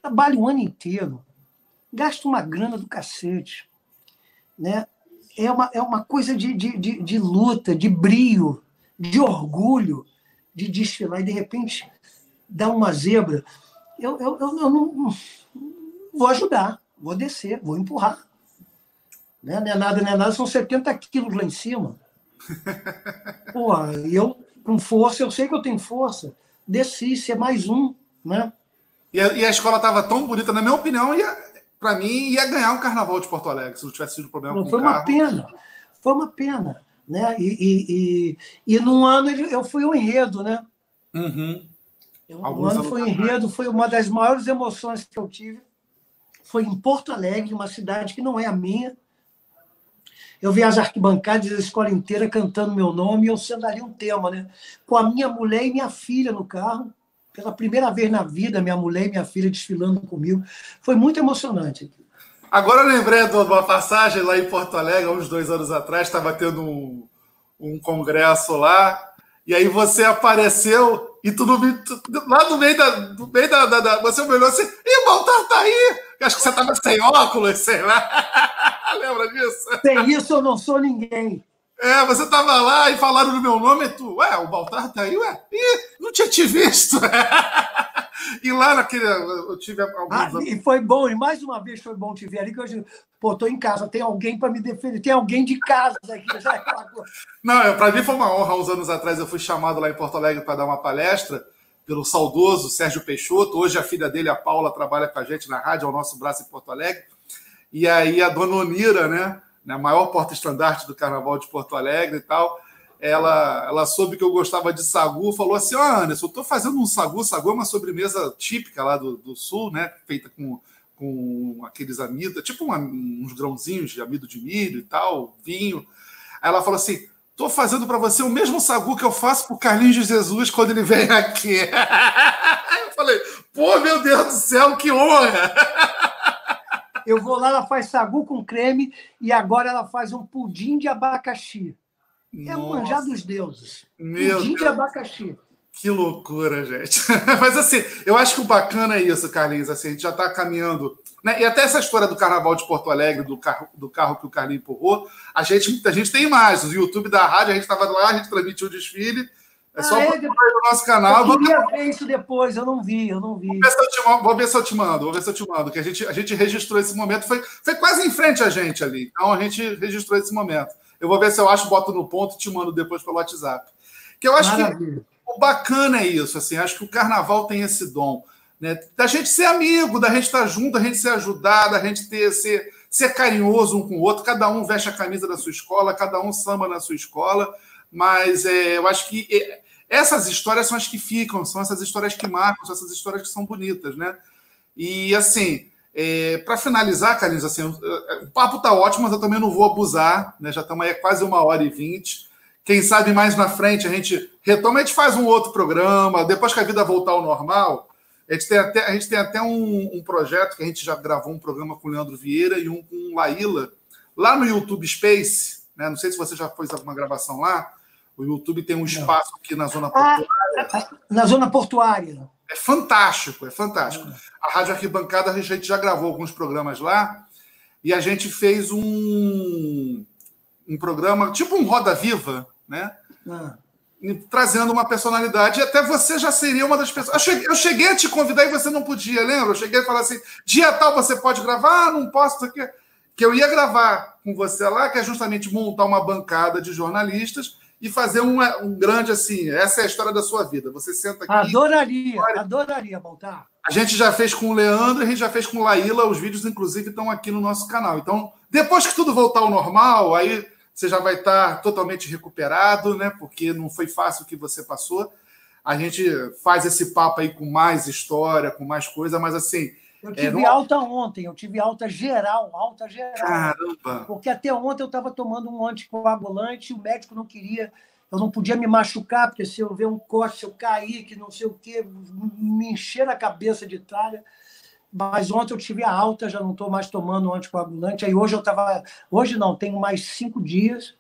Trabalha o ano inteiro, gasta uma grana do cacete. Né? É, uma, é uma coisa de, de, de, de luta, de brio, de orgulho, de desfilar e de repente dá uma zebra. Eu, eu, eu, eu não vou ajudar, vou descer, vou empurrar. Né? Não é nada, não é nada, são 70 quilos lá em cima. Pô, eu, com força, eu sei que eu tenho força, desci, ser mais um. Né? E, a, e a escola estava tão bonita, na minha opinião, ia, para mim, ia ganhar um carnaval de Porto Alegre, se não tivesse sido problema não, com Foi o uma pena, foi uma pena. Né? E, e, e, e num ano eu fui um enredo, né? Uhum. Um ano foi um enredo, foi uma das maiores emoções que eu tive foi em Porto Alegre, uma cidade que não é a minha. Eu vi as arquibancadas da escola inteira cantando meu nome e eu sendo ali um tema, né? Com a minha mulher e minha filha no carro. Pela primeira vez na vida, minha mulher e minha filha desfilando comigo. Foi muito emocionante. Agora eu lembrei de uma passagem lá em Porto Alegre, uns dois anos atrás, estava tendo um, um congresso lá, e aí você apareceu e tu, tu lá no meio da. No meio da, da, da você olhou assim, e o Baltar tá aí! Acho que você tava sem óculos, sei lá. Lembra disso? Sem isso eu não sou ninguém. É, você tava lá e falaram no meu nome e tu, ué, o Baltar tá aí, ué? Ih, não tinha te visto. e lá naquele. Eu tive alguns. Ah, e foi bom, e mais uma vez foi bom te ver ali, que eu pô, tô em casa, tem alguém para me defender, tem alguém de casa aqui. Não, para mim foi uma honra. Uns anos atrás eu fui chamado lá em Porto Alegre para dar uma palestra pelo saudoso Sérgio Peixoto. Hoje a filha dele, a Paula, trabalha com a gente na rádio, ao nosso braço em Porto Alegre. E aí a dona Onira, né? Né, a maior porta-estandarte do Carnaval de Porto Alegre e tal, ela, ela soube que eu gostava de sagu, falou assim, ó, oh, Anderson, eu estou fazendo um sagu, sagu é uma sobremesa típica lá do, do Sul, né, feita com, com aqueles amidos, tipo uma, uns grãozinhos de amido de milho e tal, vinho. Aí ela falou assim, Estou fazendo para você o mesmo sagu que eu faço para o Carlinhos de Jesus quando ele vem aqui. eu falei, pô, meu Deus do céu, que honra! Eu vou lá, ela faz sagu com creme e agora ela faz um pudim de abacaxi. Nossa. É o manjar dos deuses. Meu pudim Deus. de abacaxi. Que loucura, gente. Mas assim, eu acho que o bacana é isso, Carlinhos. Assim, a gente já está caminhando. Né? E até essa história do carnaval de Porto Alegre, do carro, do carro que o Carlinhos empurrou, a gente, a gente tem imagens. O YouTube da rádio, a gente estava lá, a gente transmitiu o desfile. É só ah, é, no nosso canal. Eu queria ver isso depois, eu não vi, eu não vi. Vou ver, se eu te, vou ver se eu te mando, vou ver se eu te mando, que a gente, a gente registrou esse momento, foi, foi quase em frente a gente ali. Então a gente registrou esse momento. Eu vou ver se eu acho, boto no ponto e te mando depois pelo WhatsApp. Que eu acho Maravilha. que o bacana é isso, assim, acho que o carnaval tem esse dom, né? Da gente ser amigo, da gente estar junto, da gente se ajudar, da gente ter ser, ser carinhoso um com o outro, cada um veste a camisa da sua escola, cada um samba na sua escola, mas é, eu acho que é, essas histórias são as que ficam, são essas histórias que marcam, são essas histórias que são bonitas, né? E assim, é, para finalizar, Carlinhos, assim, o papo tá ótimo, mas eu também não vou abusar, né? Já estamos aí quase uma hora e vinte. Quem sabe mais na frente a gente retoma, a gente faz um outro programa, depois que a vida voltar ao normal. A gente tem até, a gente tem até um, um projeto que a gente já gravou um programa com o Leandro Vieira e um com Laíla, lá no YouTube Space. Né? Não sei se você já fez alguma gravação lá. O YouTube tem um espaço aqui na zona ah, portuária. na zona portuária. É fantástico, é fantástico. A Rádio Arquibancada, a gente já gravou alguns programas lá e a gente fez um, um programa, tipo um Roda Viva, né? Ah. Trazendo uma personalidade, e até você já seria uma das pessoas. Eu cheguei, eu cheguei, a te convidar e você não podia, lembra? Eu cheguei a falar assim: dia tal você pode gravar? Ah, não posso. Que eu ia gravar com você lá, que é justamente montar uma bancada de jornalistas e fazer um, um grande assim. Essa é a história da sua vida. Você senta aqui. Adoraria, adoraria montar. A gente já fez com o Leandro, a gente já fez com o Laíla, os vídeos, inclusive, estão aqui no nosso canal. Então, depois que tudo voltar ao normal, aí você já vai estar totalmente recuperado, né? Porque não foi fácil o que você passou. A gente faz esse papo aí com mais história, com mais coisa, mas assim. Eu é, tive alta ontem, eu tive alta geral, alta geral. Caramba! Porque até ontem eu estava tomando um anticoagulante, o médico não queria, eu não podia me machucar, porque se eu ver um corte, se eu cair, que não sei o quê, me encher a cabeça de tralha mas ontem eu tive a alta, já não estou mais tomando anticoagulante. Aí hoje eu estava. Hoje não, tenho mais cinco dias,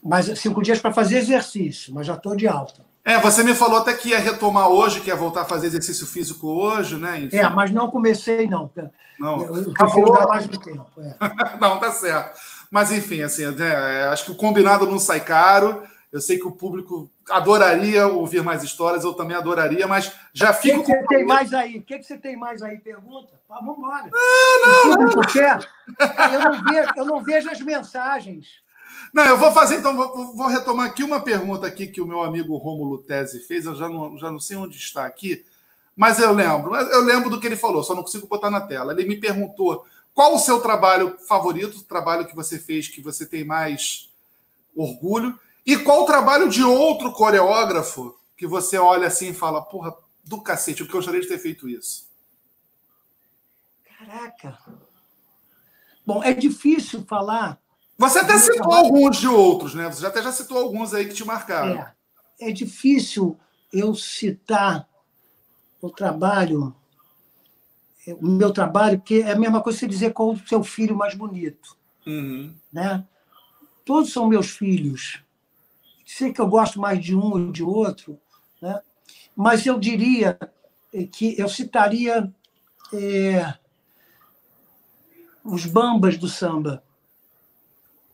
mais cinco dias para fazer exercício, mas já estou de alta. É, você me falou até que ia retomar hoje, que ia voltar a fazer exercício físico hoje, né? Enfim. É, mas não comecei, não. Não, eu prefiro dar mais do tempo. É. não, tá certo. Mas, enfim, assim, né, acho que o combinado não sai caro. Eu sei que o público adoraria ouvir mais histórias, eu também adoraria, mas já fico. O que, que você tem mais aí? O que, que você tem mais aí? Pergunta? Ah, vamos embora. Ah, não, não. Eu, não vejo, eu não vejo as mensagens. Não, eu vou fazer, então, vou, vou, retomar aqui uma pergunta aqui que o meu amigo Rômulo Tese fez, eu já não, já não sei onde está aqui, mas eu lembro, eu lembro do que ele falou, só não consigo botar na tela. Ele me perguntou qual o seu trabalho favorito, o trabalho que você fez, que você tem mais orgulho, e qual o trabalho de outro coreógrafo que você olha assim e fala, porra, do cacete, o que eu gostaria de ter feito isso? Caraca! Bom, é difícil falar. Você até citou alguns de outros, né? Você até já citou alguns aí que te marcaram. É, é difícil eu citar o trabalho, o meu trabalho, porque é a mesma coisa que você dizer qual o seu filho mais bonito. Uhum. Né? Todos são meus filhos sei que eu gosto mais de um ou de outro, né? mas eu diria que eu citaria é, os bambas do samba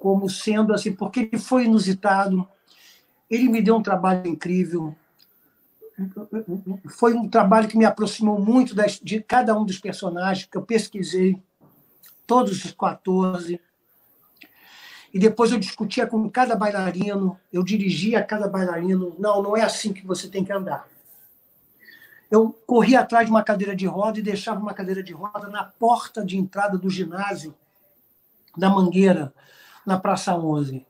como sendo assim, porque ele foi inusitado, ele me deu um trabalho incrível, foi um trabalho que me aproximou muito das, de cada um dos personagens que eu pesquisei, todos os 14, e depois eu discutia com cada bailarino, eu dirigia cada bailarino. Não, não é assim que você tem que andar. Eu corria atrás de uma cadeira de roda e deixava uma cadeira de roda na porta de entrada do ginásio da Mangueira, na Praça 11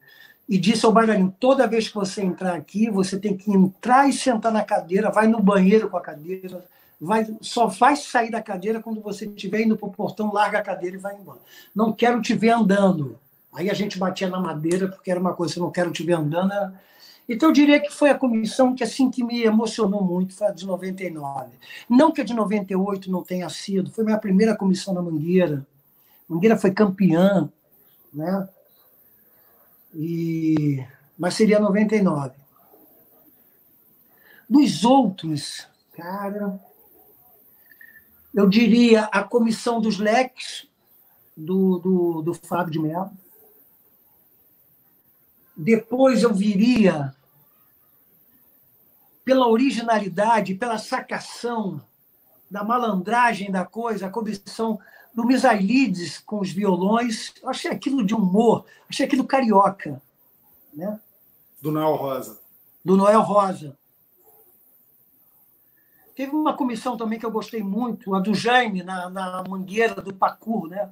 e disse ao bailarino: toda vez que você entrar aqui, você tem que entrar e sentar na cadeira, vai no banheiro com a cadeira, vai, só vai sair da cadeira quando você estiver indo para o portão, larga a cadeira e vai embora. Não quero te ver andando. Aí a gente batia na madeira, porque era uma coisa, não quero te ver andando. Então, eu diria que foi a comissão que assim que me emocionou muito, foi a de 99. Não que a de 98 não tenha sido, foi minha primeira comissão na Mangueira. Mangueira foi campeã, né? E... Mas seria 99. Dos outros, cara, eu diria a comissão dos leques do, do, do Fábio de Mello. Depois eu viria pela originalidade, pela sacação, da malandragem da coisa, a comissão do Misailides com os violões. Eu achei aquilo de humor, achei aquilo carioca. Né? Do Noel Rosa. Do Noel Rosa. Teve uma comissão também que eu gostei muito, a do Jaime, na, na Mangueira do Pacu. Né?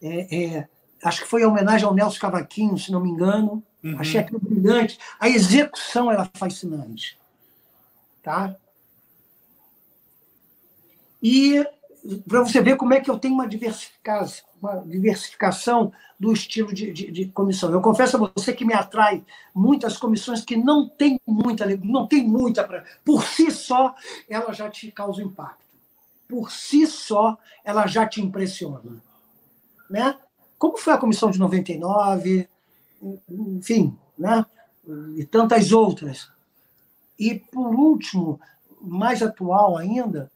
É, é, acho que foi a homenagem ao Nelson Cavaquinho, se não me engano. Uhum. Achei aquilo brilhante. A execução era fascinante. Tá? E para você ver como é que eu tenho uma diversificação, uma diversificação do estilo de, de, de, comissão. Eu confesso a você que me atrai muitas comissões que não tem muita, não tem muita para. Por si só, ela já te causa impacto. Por si só, ela já te impressiona. Né? Como foi a comissão de 99, enfim, né? e tantas outras. E, por último, mais atual ainda,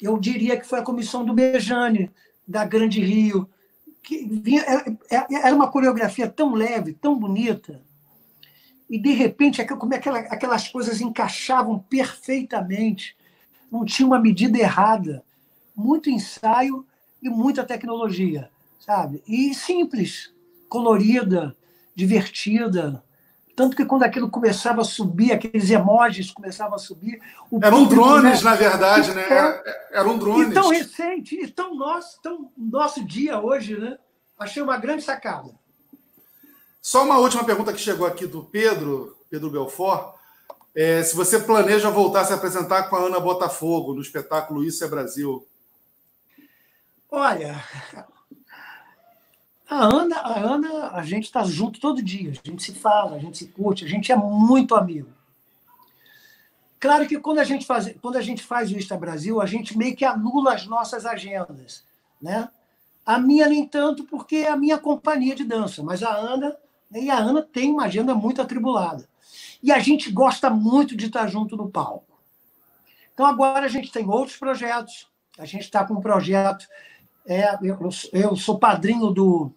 eu diria que foi a comissão do Bejane, da Grande Rio, que vinha, era é, é, é, uma coreografia tão leve, tão bonita, e de repente como aquela, aquelas coisas encaixavam perfeitamente, não tinha uma medida errada, muito ensaio e muita tecnologia, sabe? E simples, colorida, divertida, tanto que quando aquilo começava a subir, aqueles emojis começavam a subir. Eram drones, na verdade, né? Eram drones. E tão recente, e tão nosso, tão nosso dia hoje, né? Achei uma grande sacada. Só uma última pergunta que chegou aqui do Pedro, Pedro Belfort. É, se você planeja voltar a se apresentar com a Ana Botafogo no espetáculo Isso é Brasil. Olha, a Ana, a Ana, a gente está junto todo dia, a gente se fala, a gente se curte, a gente é muito amigo. Claro que quando a gente faz, quando a gente faz o Insta Brasil, a gente meio que anula as nossas agendas, né? A minha nem tanto, porque é a minha companhia de dança, mas a Ana, né, e a Ana tem uma agenda muito atribulada. E a gente gosta muito de estar junto no palco. Então agora a gente tem outros projetos. A gente está com um projeto. É, eu, eu sou padrinho do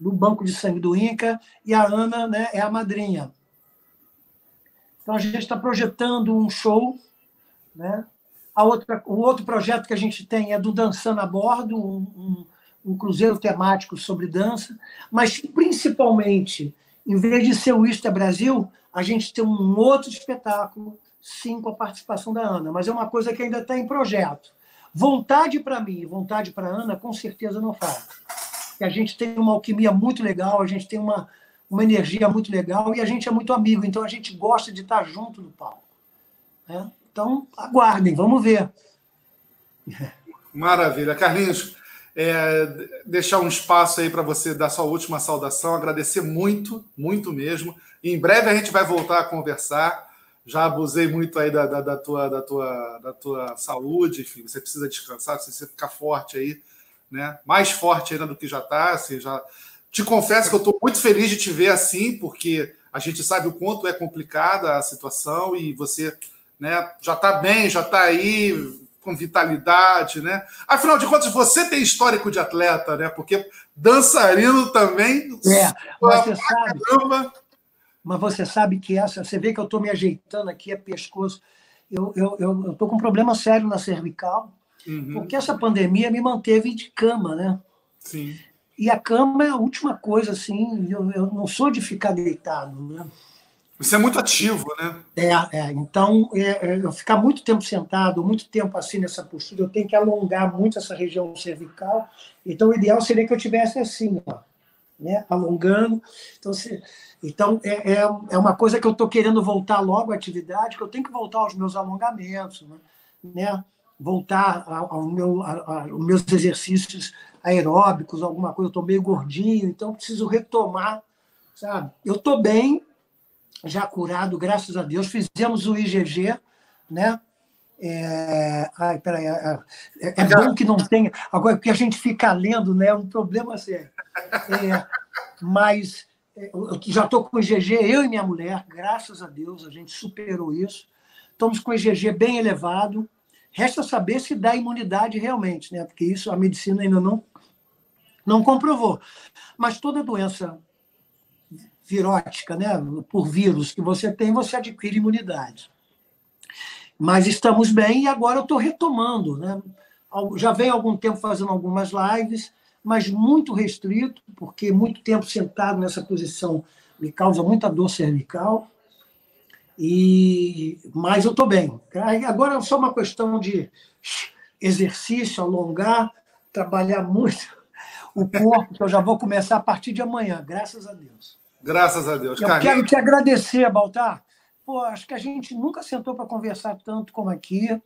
do Banco de Sangue do Inca, e a Ana né, é a madrinha. Então, a gente está projetando um show. Né? A outra, o outro projeto que a gente tem é do Dançando a Bordo, um, um, um cruzeiro temático sobre dança, mas, principalmente, em vez de ser o Isto é Brasil, a gente tem um outro espetáculo, sim, com a participação da Ana, mas é uma coisa que ainda está em projeto. Vontade para mim, vontade para Ana, com certeza não falta que a gente tem uma alquimia muito legal, a gente tem uma, uma energia muito legal e a gente é muito amigo, então a gente gosta de estar junto no palco. Né? Então, aguardem, vamos ver. Maravilha. Carlinhos, é, deixar um espaço aí para você dar sua última saudação, agradecer muito, muito mesmo. em breve a gente vai voltar a conversar. Já abusei muito aí da, da, da, tua, da, tua, da tua saúde, enfim, você precisa descansar, você ficar forte aí né? Mais forte ainda do que já está. Assim, já... Te confesso que eu estou muito feliz de te ver assim, porque a gente sabe o quanto é complicada a situação e você né, já está bem, já está aí com vitalidade, né? Afinal de contas, você tem histórico de atleta, né? Porque dançarino também. É, mas você sabe. Caramba. Mas você sabe que essa, você vê que eu estou me ajeitando aqui, é pescoço. Eu estou eu, eu, eu com um problema sério na cervical Uhum. Porque essa pandemia me manteve de cama, né? Sim. E a cama é a última coisa, assim, eu, eu não sou de ficar deitado, né? Você é muito ativo, né? É, é. então é, é, eu ficar muito tempo sentado, muito tempo assim nessa postura, eu tenho que alongar muito essa região cervical. Então o ideal seria que eu tivesse assim, ó. né? alongando. Então, se, então é, é, é, uma coisa que eu estou querendo voltar logo à atividade, que eu tenho que voltar aos meus alongamentos, né? né? Voltar ao, meu, a, aos meus exercícios aeróbicos, alguma coisa. Eu estou meio gordinho, então preciso retomar, sabe? Eu estou bem, já curado, graças a Deus. Fizemos o IgG, né? É, ai, peraí, é, é, é bom que não tenha. Agora, porque a gente fica lendo, né? É um problema sério. É, mas é, eu já estou com o IgG, eu e minha mulher, graças a Deus, a gente superou isso. Estamos com o IgG bem elevado. Resta saber se dá imunidade realmente, né? Porque isso a medicina ainda não, não comprovou. Mas toda doença virótica, né? Por vírus que você tem, você adquire imunidade. Mas estamos bem e agora eu estou retomando, né? Já venho algum tempo fazendo algumas lives, mas muito restrito, porque muito tempo sentado nessa posição me causa muita dor cervical. E mas eu estou bem. Agora é só uma questão de exercício, alongar, trabalhar muito o corpo, que eu já vou começar a partir de amanhã, graças a Deus. Graças a Deus. Eu Carlinhos. quero te agradecer, Baltar. Pô, acho que a gente nunca sentou para conversar tanto como aqui,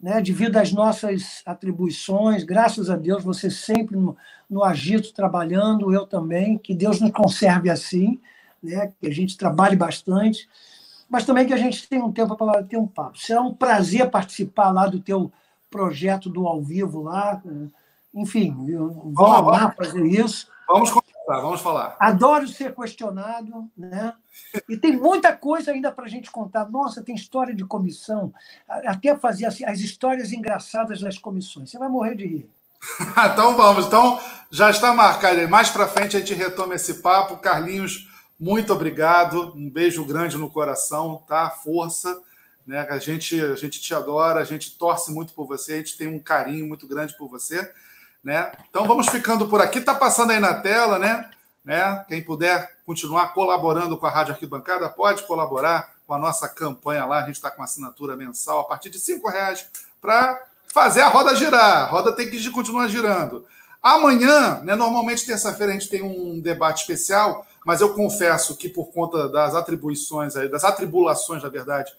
né? devido às nossas atribuições. Graças a Deus, você sempre no, no agito trabalhando, eu também. Que Deus nos conserve assim, né? que a gente trabalhe bastante mas também que a gente tenha um tempo para ter um papo. Será um prazer participar lá do teu projeto do ao vivo lá. Enfim, vou amar fazer isso. Vamos conversar, vamos falar. Adoro ser questionado, né? E tem muita coisa ainda para a gente contar. Nossa, tem história de comissão, até fazer assim, as histórias engraçadas das comissões. Você vai morrer de rir. então vamos. Então já está marcado. Mais para frente a gente retoma esse papo. Carlinhos muito obrigado, um beijo grande no coração, tá? Força, né? A gente, a gente te adora, a gente torce muito por você, a gente tem um carinho muito grande por você, né? Então vamos ficando por aqui, tá passando aí na tela, né? né? Quem puder continuar colaborando com a Rádio Arquibancada, pode colaborar com a nossa campanha lá. A gente está com assinatura mensal a partir de cinco reais para fazer a roda girar. A roda tem que continuar girando. Amanhã, né, normalmente terça-feira a gente tem um debate especial mas eu confesso que por conta das atribuições, das atribulações, na verdade,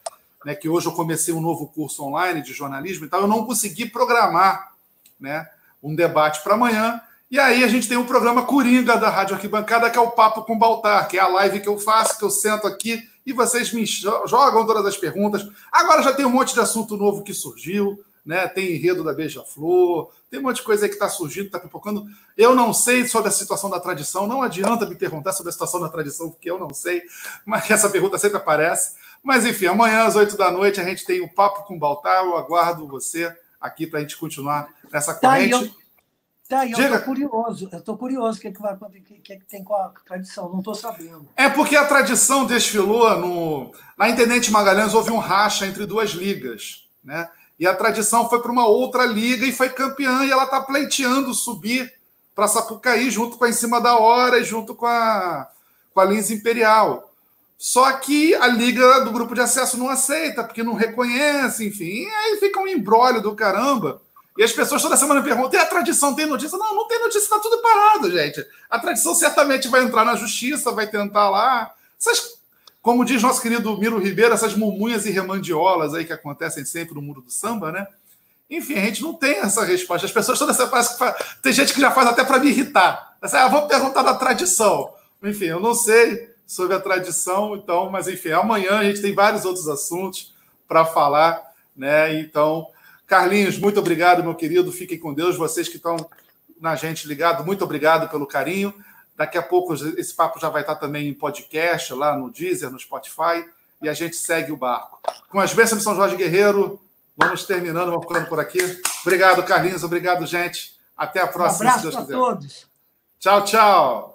né, que hoje eu comecei um novo curso online de jornalismo e tal, eu não consegui programar né, um debate para amanhã. E aí a gente tem um programa Coringa da Rádio Arquibancada, que é o Papo com Baltar, que é a live que eu faço, que eu sento aqui e vocês me jogam todas as perguntas. Agora já tem um monte de assunto novo que surgiu né? Tem enredo da Beija-Flor, tem um monte de coisa aí que está surgindo, está pipocando. Eu não sei sobre a situação da tradição, não adianta me perguntar sobre a situação da tradição, porque eu não sei, mas essa pergunta sempre aparece. Mas enfim, amanhã às oito da noite a gente tem o Papo com Baltar, eu aguardo você aqui para a gente continuar nessa corrente. Tá, eu, tá, eu estou curioso, eu estou curioso o que, é que, vai, que, que, é que tem com a tradição, não estou sabendo. É porque a tradição desfilou no. Na Intendente Magalhães houve um racha entre duas ligas, né? E a tradição foi para uma outra liga e foi campeã, e ela está pleiteando subir para Sapucaí, junto com a Em Cima da Hora e junto com a, com a Lins Imperial. Só que a liga do grupo de acesso não aceita, porque não reconhece, enfim. Aí fica um embrólio do caramba. E as pessoas toda semana perguntam: e a tradição tem notícia? Não, não tem notícia, está tudo parado, gente. A tradição certamente vai entrar na justiça, vai tentar lá. Essas como diz nosso querido Miro Ribeiro, essas mumunhas e remandiolas aí que acontecem sempre no muro do samba, né? Enfim, a gente não tem essa resposta. As pessoas que faz... tem gente que já faz até para me irritar. Ah, vou perguntar da tradição. Enfim, eu não sei sobre a tradição, então, mas enfim, amanhã a gente tem vários outros assuntos para falar, né? Então, Carlinhos, muito obrigado, meu querido. Fiquem com Deus. Vocês que estão na gente ligado, muito obrigado pelo carinho. Daqui a pouco esse papo já vai estar também em podcast, lá no Deezer, no Spotify, e a gente segue o barco. Com as bênçãos de São Jorge Guerreiro, vamos terminando, vamos ficando por aqui. Obrigado, Carlinhos. Obrigado, gente. Até a próxima, um abraço se Deus quiser. a todos. Tchau, tchau.